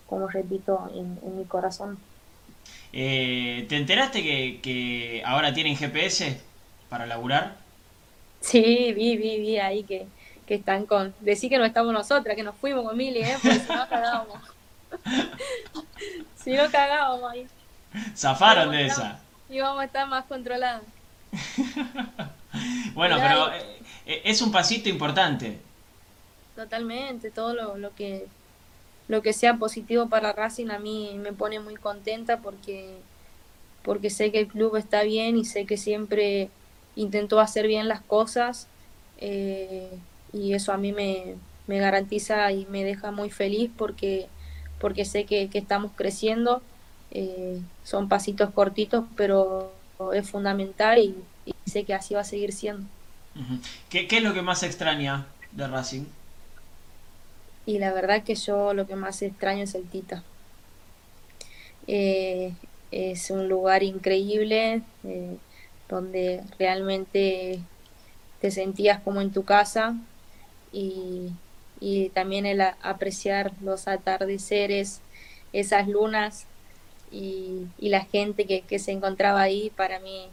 S5: como repito, en, mi corazón.
S1: Eh, ¿Te enteraste que, que ahora tienen GPS para laburar?
S5: Sí, vi, vi, vi ahí que, que están con... Decir que no estamos nosotras, que nos fuimos con Mili, ¿eh? Porque si no cagábamos. si no cagábamos ahí.
S1: Zafaron de esa.
S5: Y vamos a estar más controlados.
S1: bueno, pero eh, eh, es un pasito importante.
S5: Totalmente, todo lo, lo que lo que sea positivo para Racing a mí me pone muy contenta porque porque sé que el club está bien y sé que siempre intentó hacer bien las cosas eh, y eso a mí me, garantiza y me deja muy feliz porque, porque sé que, estamos creciendo. Eh, son pasitos cortitos, pero es fundamental y, sé que así va a seguir siendo.
S1: ¿Qué, es lo que más extraña de Racing?
S5: Y la verdad que yo lo que más extraño es el Tita. Eh, es un lugar increíble donde realmente te sentías como en tu casa y, también el apreciar los atardeceres, esas lunas y, la gente que, se encontraba ahí, para mí,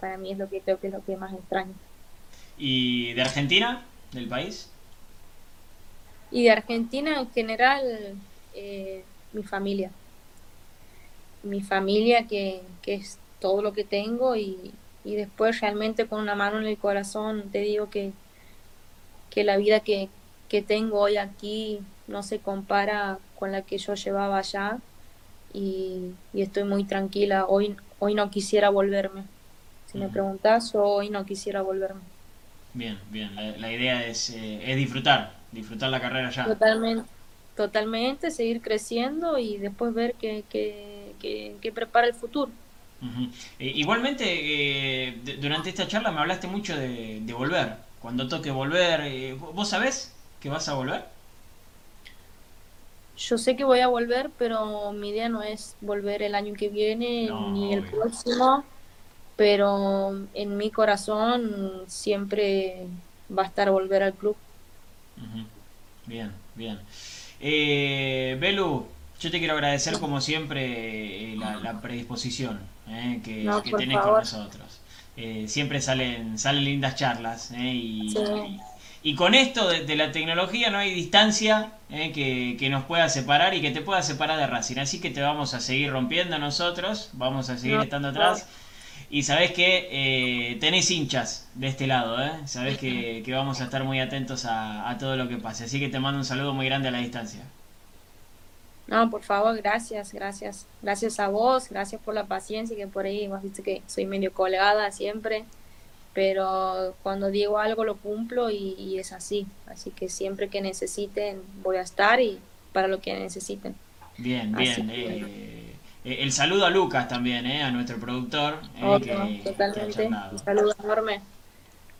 S5: para mí es lo que creo que es lo que más extraño.
S1: ¿Y de Argentina, del país?
S5: Y de Argentina en general, eh, mi familia. Mi familia que, que es todo lo que tengo y, después realmente con una mano en el corazón te digo que, que la vida que, tengo hoy aquí no se compara con la que yo llevaba allá y, estoy muy tranquila. Hoy, hoy no quisiera volverme. Si me preguntas, hoy no quisiera volverme.
S1: Bien, bien. La, idea es, eh, es disfrutar, disfrutar la carrera ya.
S5: Totalmente, totalmente, seguir creciendo y después ver qué, qué, qué, prepara el futuro.
S1: igualmente, eh, durante esta charla me hablaste mucho de, de volver. Cuando toque volver, eh, ¿vos sabés que vas a volver?
S5: Yo sé que voy a volver, pero mi idea no es volver el año que viene ni el próximo, pero en mi corazón siempre va a estar volver al club.
S1: Bien, bien. Eh, Belu, yo te quiero agradecer como siempre eh, la, predisposición eh, que, tenés con nosotros. Eh, siempre salen, salen lindas charlas y, y con esto de, la tecnología no hay distancia eh, que, nos pueda separar y que te pueda separar de Racing. Así que te vamos a seguir rompiendo nosotros, vamos a seguir estando atrás. Y sabés que eh, tenés hinchas de este lado, ¿eh? Sabés que, vamos a estar muy atentos a, todo lo que pase. Así que te mando un saludo muy grande a la distancia.
S5: No, por favor, gracias, gracias. Gracias a vos, gracias por la paciencia que por ahí, vos viste que soy medio colgada siempre pero cuando digo algo lo cumplo y, es así. Así que siempre que necesiten voy a estar y para lo que necesiten.
S1: Bien, bien. Eh, el saludo a Lucas también, eh, a nuestro productor. Eh,
S5: totalmente. un saludo enorme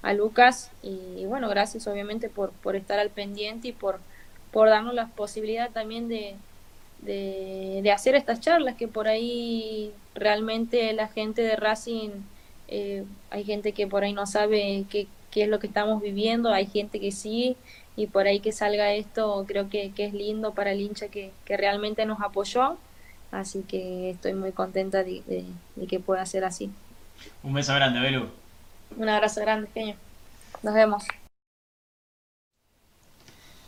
S5: a Lucas y, bueno, gracias obviamente por, por estar al pendiente y por, por darnos la posibilidad también de, de, de hacer estas charlas que por ahí realmente la gente de Racing eh, hay gente que por ahí no sabe qué, qué, es lo que estamos viviendo, hay gente que sí, y por ahí que salga esto creo que, es lindo para el hincha que, realmente nos apoyó, así que estoy muy contenta de, que pueda ser así.
S1: Un beso grande, Belu.
S5: Un abrazo grande, genio. Nos vemos.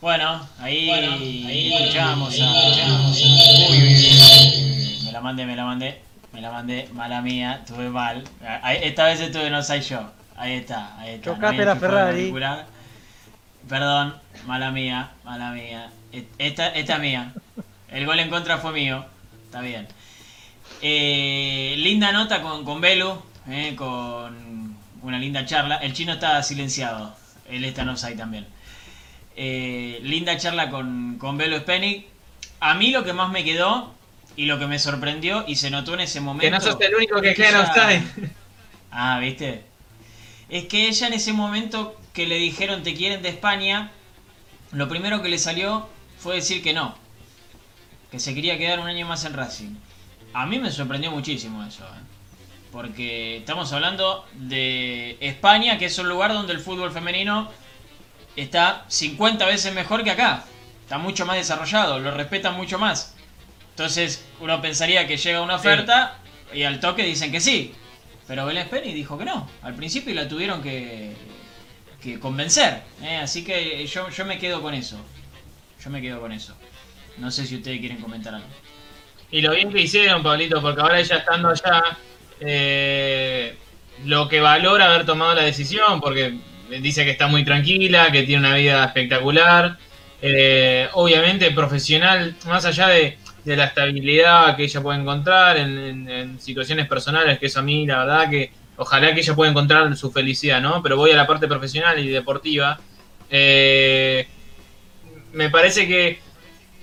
S1: Bueno, ahí, ahí escuchamos Uy, uy, uy, me la mandé, me la mandé. Me la mandé, mala mía, tuve mal. Esta vez estuve no soy yo. Ahí está, ahí está.
S3: Chocaste la Ferrari.
S1: Perdón, mala mía, mala mía. Esta, esta mía. El gol en contra fue mío. Está bien. Eh, linda nota con, con eh, con una linda charla. El chino está silenciado. Él está en offside también. Eh, linda charla con, con Belu Spenik. A mí lo que más me quedó y lo que me sorprendió y se notó en ese momento.
S2: Que no sos el único que queda usted.
S1: Ah, ¿viste? Es que ella en ese momento que le dijeron te quieren de España, lo primero que le salió fue decir que no. Que se quería quedar un año más en Racing. A mí me sorprendió muchísimo eso. ¿eh? Porque estamos hablando de España, que es un lugar donde el fútbol femenino está 50 veces mejor que acá. Está mucho más desarrollado, lo respetan mucho más. Entonces uno pensaría que llega una oferta y al toque dicen que sí. Pero Belén Penny dijo que no. Al principio la tuvieron que, que convencer. ¿eh? Así que yo, yo me quedo con eso. Yo me quedo con eso. No sé si ustedes quieren comentar algo.
S2: Y lo bien que hicieron, Pablito, porque ahora ella estando allá, eh, lo que valora haber tomado la decisión, porque dice que está muy tranquila, que tiene una vida espectacular. Eh, obviamente profesional, más allá de, de la estabilidad que ella puede encontrar en, situaciones personales, que eso a mí la verdad que ojalá que ella pueda encontrar su felicidad, ¿no? Pero voy a la parte profesional y deportiva. Eh, me parece que,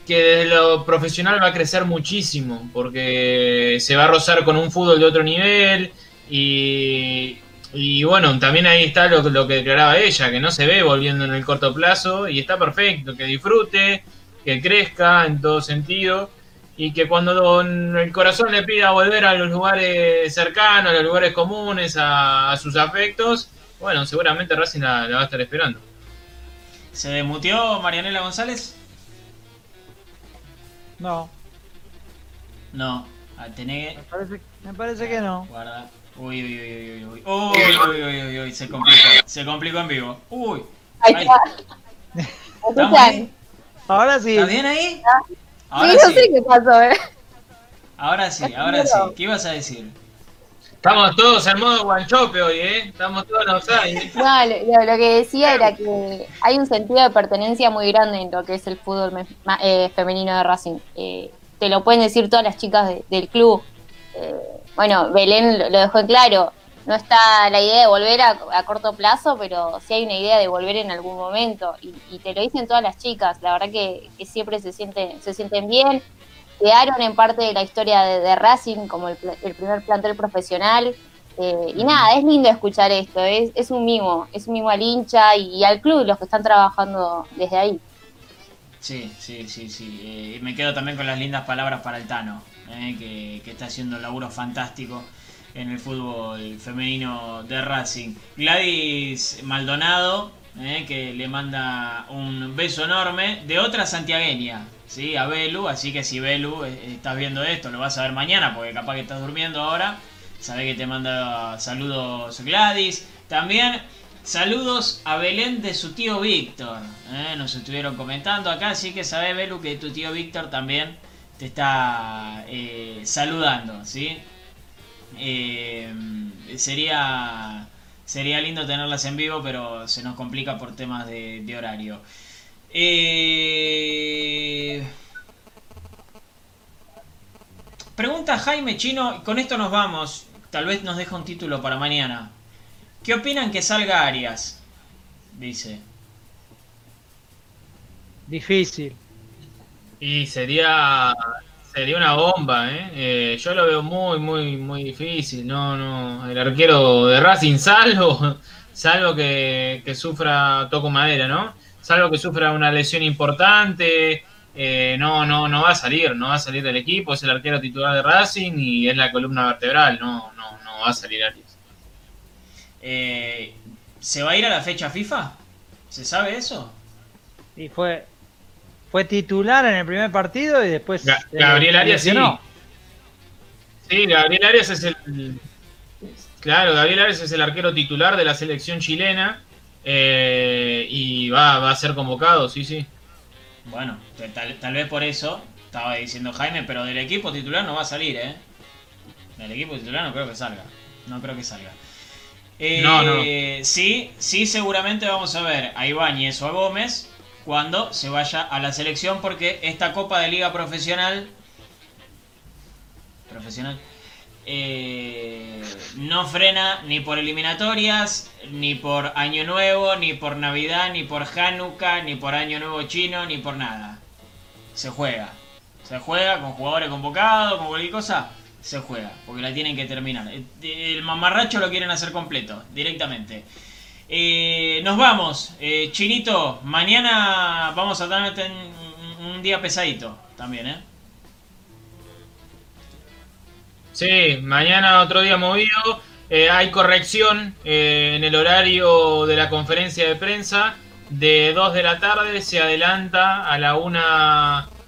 S2: que desde lo profesional va a crecer muchísimo, porque se va a rozar con un fútbol de otro nivel y, y bueno, también ahí está lo, lo que declaraba ella, que no se ve volviendo en el corto plazo y está perfecto, que disfrute, que crezca en todo sentido y que cuando el corazón le pida volver a los lugares cercanos, a los lugares comunes, a, sus afectos, bueno, seguramente Racing la, va a estar esperando.
S1: ¿Se demutió Marianela González?
S3: No.
S1: No. Ah,
S3: me, parece, me parece que no.
S1: Guarda. Uy, uy, uy, uy, uy. Uy, uy, uy, uy, Se complicó. Se complicó en vivo. Uy.
S4: Ahí está.
S3: Ahora sí.
S1: ¿Está bien ahí?
S4: Ahora sí, no sé qué pasó, ¿eh?
S1: Ahora sí, ahora sí. ¿Qué ibas a decir?
S2: Estamos todos en modo guanchope hoy, ¿eh? Estamos todos en offside.
S4: No, lo, que decía era que hay un sentido de pertenencia muy grande en lo que es el fútbol eh, femenino de Racing. Eh, te lo pueden decir todas las chicas del club. Eh, bueno, Belén lo dejó en claro, no está la idea de volver a, corto plazo, pero sí hay una idea de volver en algún momento. Y, te lo dicen todas las chicas, la verdad que, siempre se sienten, se sienten bien. Quedaron en parte de la historia de, Racing como el, primer plantel profesional. Eh, y nada, es lindo escuchar esto, es, es un mimo, es un mimo al hincha y, al club, los que están trabajando desde ahí.
S1: Sí, sí, sí, sí. Eh, me quedo también con las lindas palabras para el Tano, eh, que, que, está haciendo un laburo fantástico en el fútbol femenino de Racing. Gladys Maldonado, eh, que le manda un beso enorme de otra santiagueña, ¿sí? a Belu, así que si Belu eh, estás viendo esto, lo vas a ver mañana, porque capaz que estás durmiendo ahora, sabe que te manda saludos Gladys. También saludos a Belén de su tío Víctor, ¿eh? nos estuvieron comentando acá, así que sabe Belu que tu tío Víctor también te está saludando, ¿sí? Eh, sería, sería lindo tenerlas en vivo, pero se nos complica por temas de, horario. Eh, pregunta Jaime Chino, con esto nos vamos. Tal vez nos deja un título para mañana. ¿Qué opinan que salga Arias? Dice.
S3: Difícil.
S2: Y sería Sería una bomba, ¿eh? ¿eh? Yo lo veo muy, muy, muy difícil. No, no. El arquero de Racing, salvo, salvo que, sufra, toco madera, ¿no? Salvo que sufra una lesión importante. Eh, no, no, no va a salir, no va a salir del equipo. Es el arquero titular de Racing y es la columna vertebral. No, no, no va a salir Arias.
S1: Eh, ¿Se va a ir a la fecha FIFA? ¿Se sabe eso?
S3: Y fue, fue titular en el primer partido y después.
S2: Gabriel Arias sí. Sí, Gabriel Arias es el. Claro, Gabriel Arias es el arquero titular de la selección chilena eh, y va, a ser convocado, sí, sí.
S1: Bueno, tal, vez por eso estaba diciendo Jaime, pero del equipo titular no va a salir, ¿eh? Del equipo titular no creo que salga. No creo que salga. no, no. Eh, sí, sí, seguramente vamos a ver a Ibáñez o a Gómez cuando se vaya a la selección porque esta Copa de Liga Profesional profesional eh, no frena ni por eliminatorias, ni por Año Nuevo, ni por Navidad, ni por Hanukkah, ni por Año Nuevo Chino, ni por nada. Se juega. Se juega con jugadores convocados, con cualquier cosa. Se juega, porque la tienen que terminar. El mamarracho lo quieren hacer completo, directamente. Eh, nos vamos, eh, Chinito. Mañana vamos a tener un, día pesadito también, ¿eh?
S2: Sí, mañana otro día movido. Eh, hay corrección en el horario de la conferencia de prensa. De 2 de la tarde se adelanta a la 1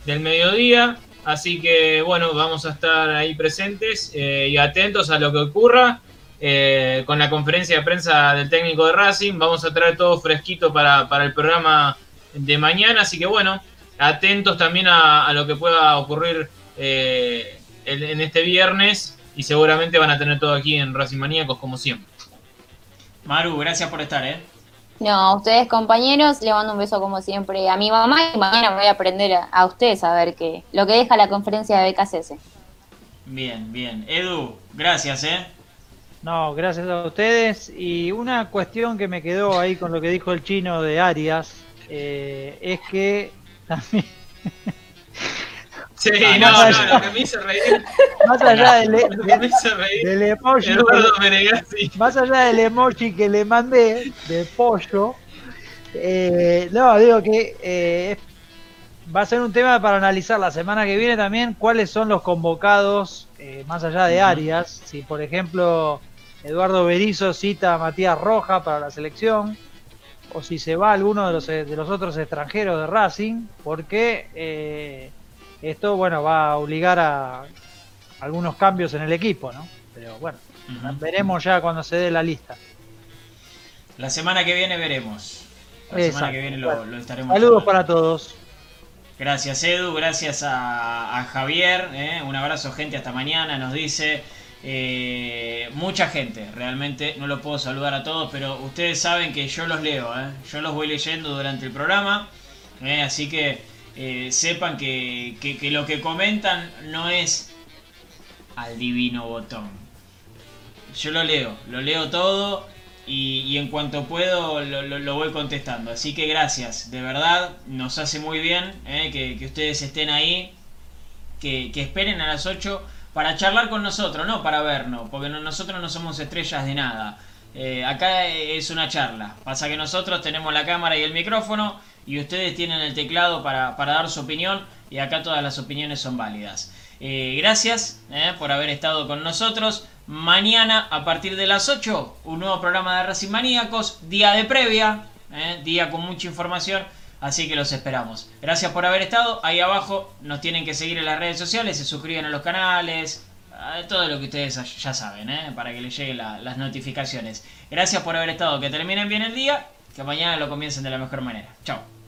S2: del mediodía. Así que bueno, vamos a estar ahí presentes y atentos a lo que ocurra. Eh, con la conferencia de prensa del técnico de Racing. Vamos a traer todo fresquito para, el programa de mañana. Así que bueno, atentos también a, lo que pueda ocurrir eh, en, este viernes. Y seguramente van a tener todo aquí en Racing Maníacos como siempre.
S1: Maru, gracias por estar, ¿eh?
S4: No, a ustedes compañeros, le mando un beso como siempre a mi mamá y mañana voy a aprender a, ustedes a ver qué, lo que deja la conferencia de BKCS.
S1: Bien, bien. Edu, gracias, ¿eh?
S3: No, gracias a ustedes. Y una cuestión que me quedó ahí con lo que dijo el chino de Arias eh, es que también.
S2: Sí, ah, no, no, lo que me hizo reír.
S3: Más allá del, del emoji. Más allá del emoji que le mandé de pollo. Eh, no, digo que eh, va a ser un tema para analizar la semana que viene también cuáles son los convocados más allá de Arias. Si, por ejemplo, Eduardo Berizzo cita a Matías Roja para la selección, o si se va alguno de los, de los otros extranjeros de Racing, porque eh, esto bueno va a obligar a algunos cambios en el equipo, ¿no? Pero bueno, veremos ya cuando se dé la lista.
S1: La semana que viene veremos. La semana que viene lo, estaremos.
S3: Saludos para todos.
S1: Gracias Edu, gracias a, Javier, ¿eh? un abrazo gente, hasta mañana, nos dice eh, mucha gente, realmente no lo puedo saludar a todos, pero ustedes saben que yo los leo, ¿eh? yo los voy leyendo durante el programa, así que sepan que, lo que comentan no es al divino botón. Yo lo leo, lo leo todo y, en cuanto puedo lo, voy contestando. Así que gracias, de verdad, nos hace muy bien eh, que, ustedes estén ahí, que, esperen a las 8 para charlar con nosotros, no para vernos, porque nosotros no somos estrellas de nada. Eh, acá es una charla, pasa que nosotros tenemos la cámara y el micrófono y ustedes tienen el teclado para, dar su opinión y acá todas las opiniones son válidas. Eh, gracias por haber estado con nosotros. Mañana a partir de las 8, un nuevo programa de Racing Maníacos, día de previa, ¿eh? día con mucha información, así que los esperamos. Gracias por haber estado, ahí abajo nos tienen que seguir en las redes sociales, se suscriben a los canales, todo lo que ustedes ya saben, ¿eh? para que les lleguen las notificaciones. Gracias por haber estado, que terminen bien el día, que mañana lo comiencen de la mejor manera. Chao.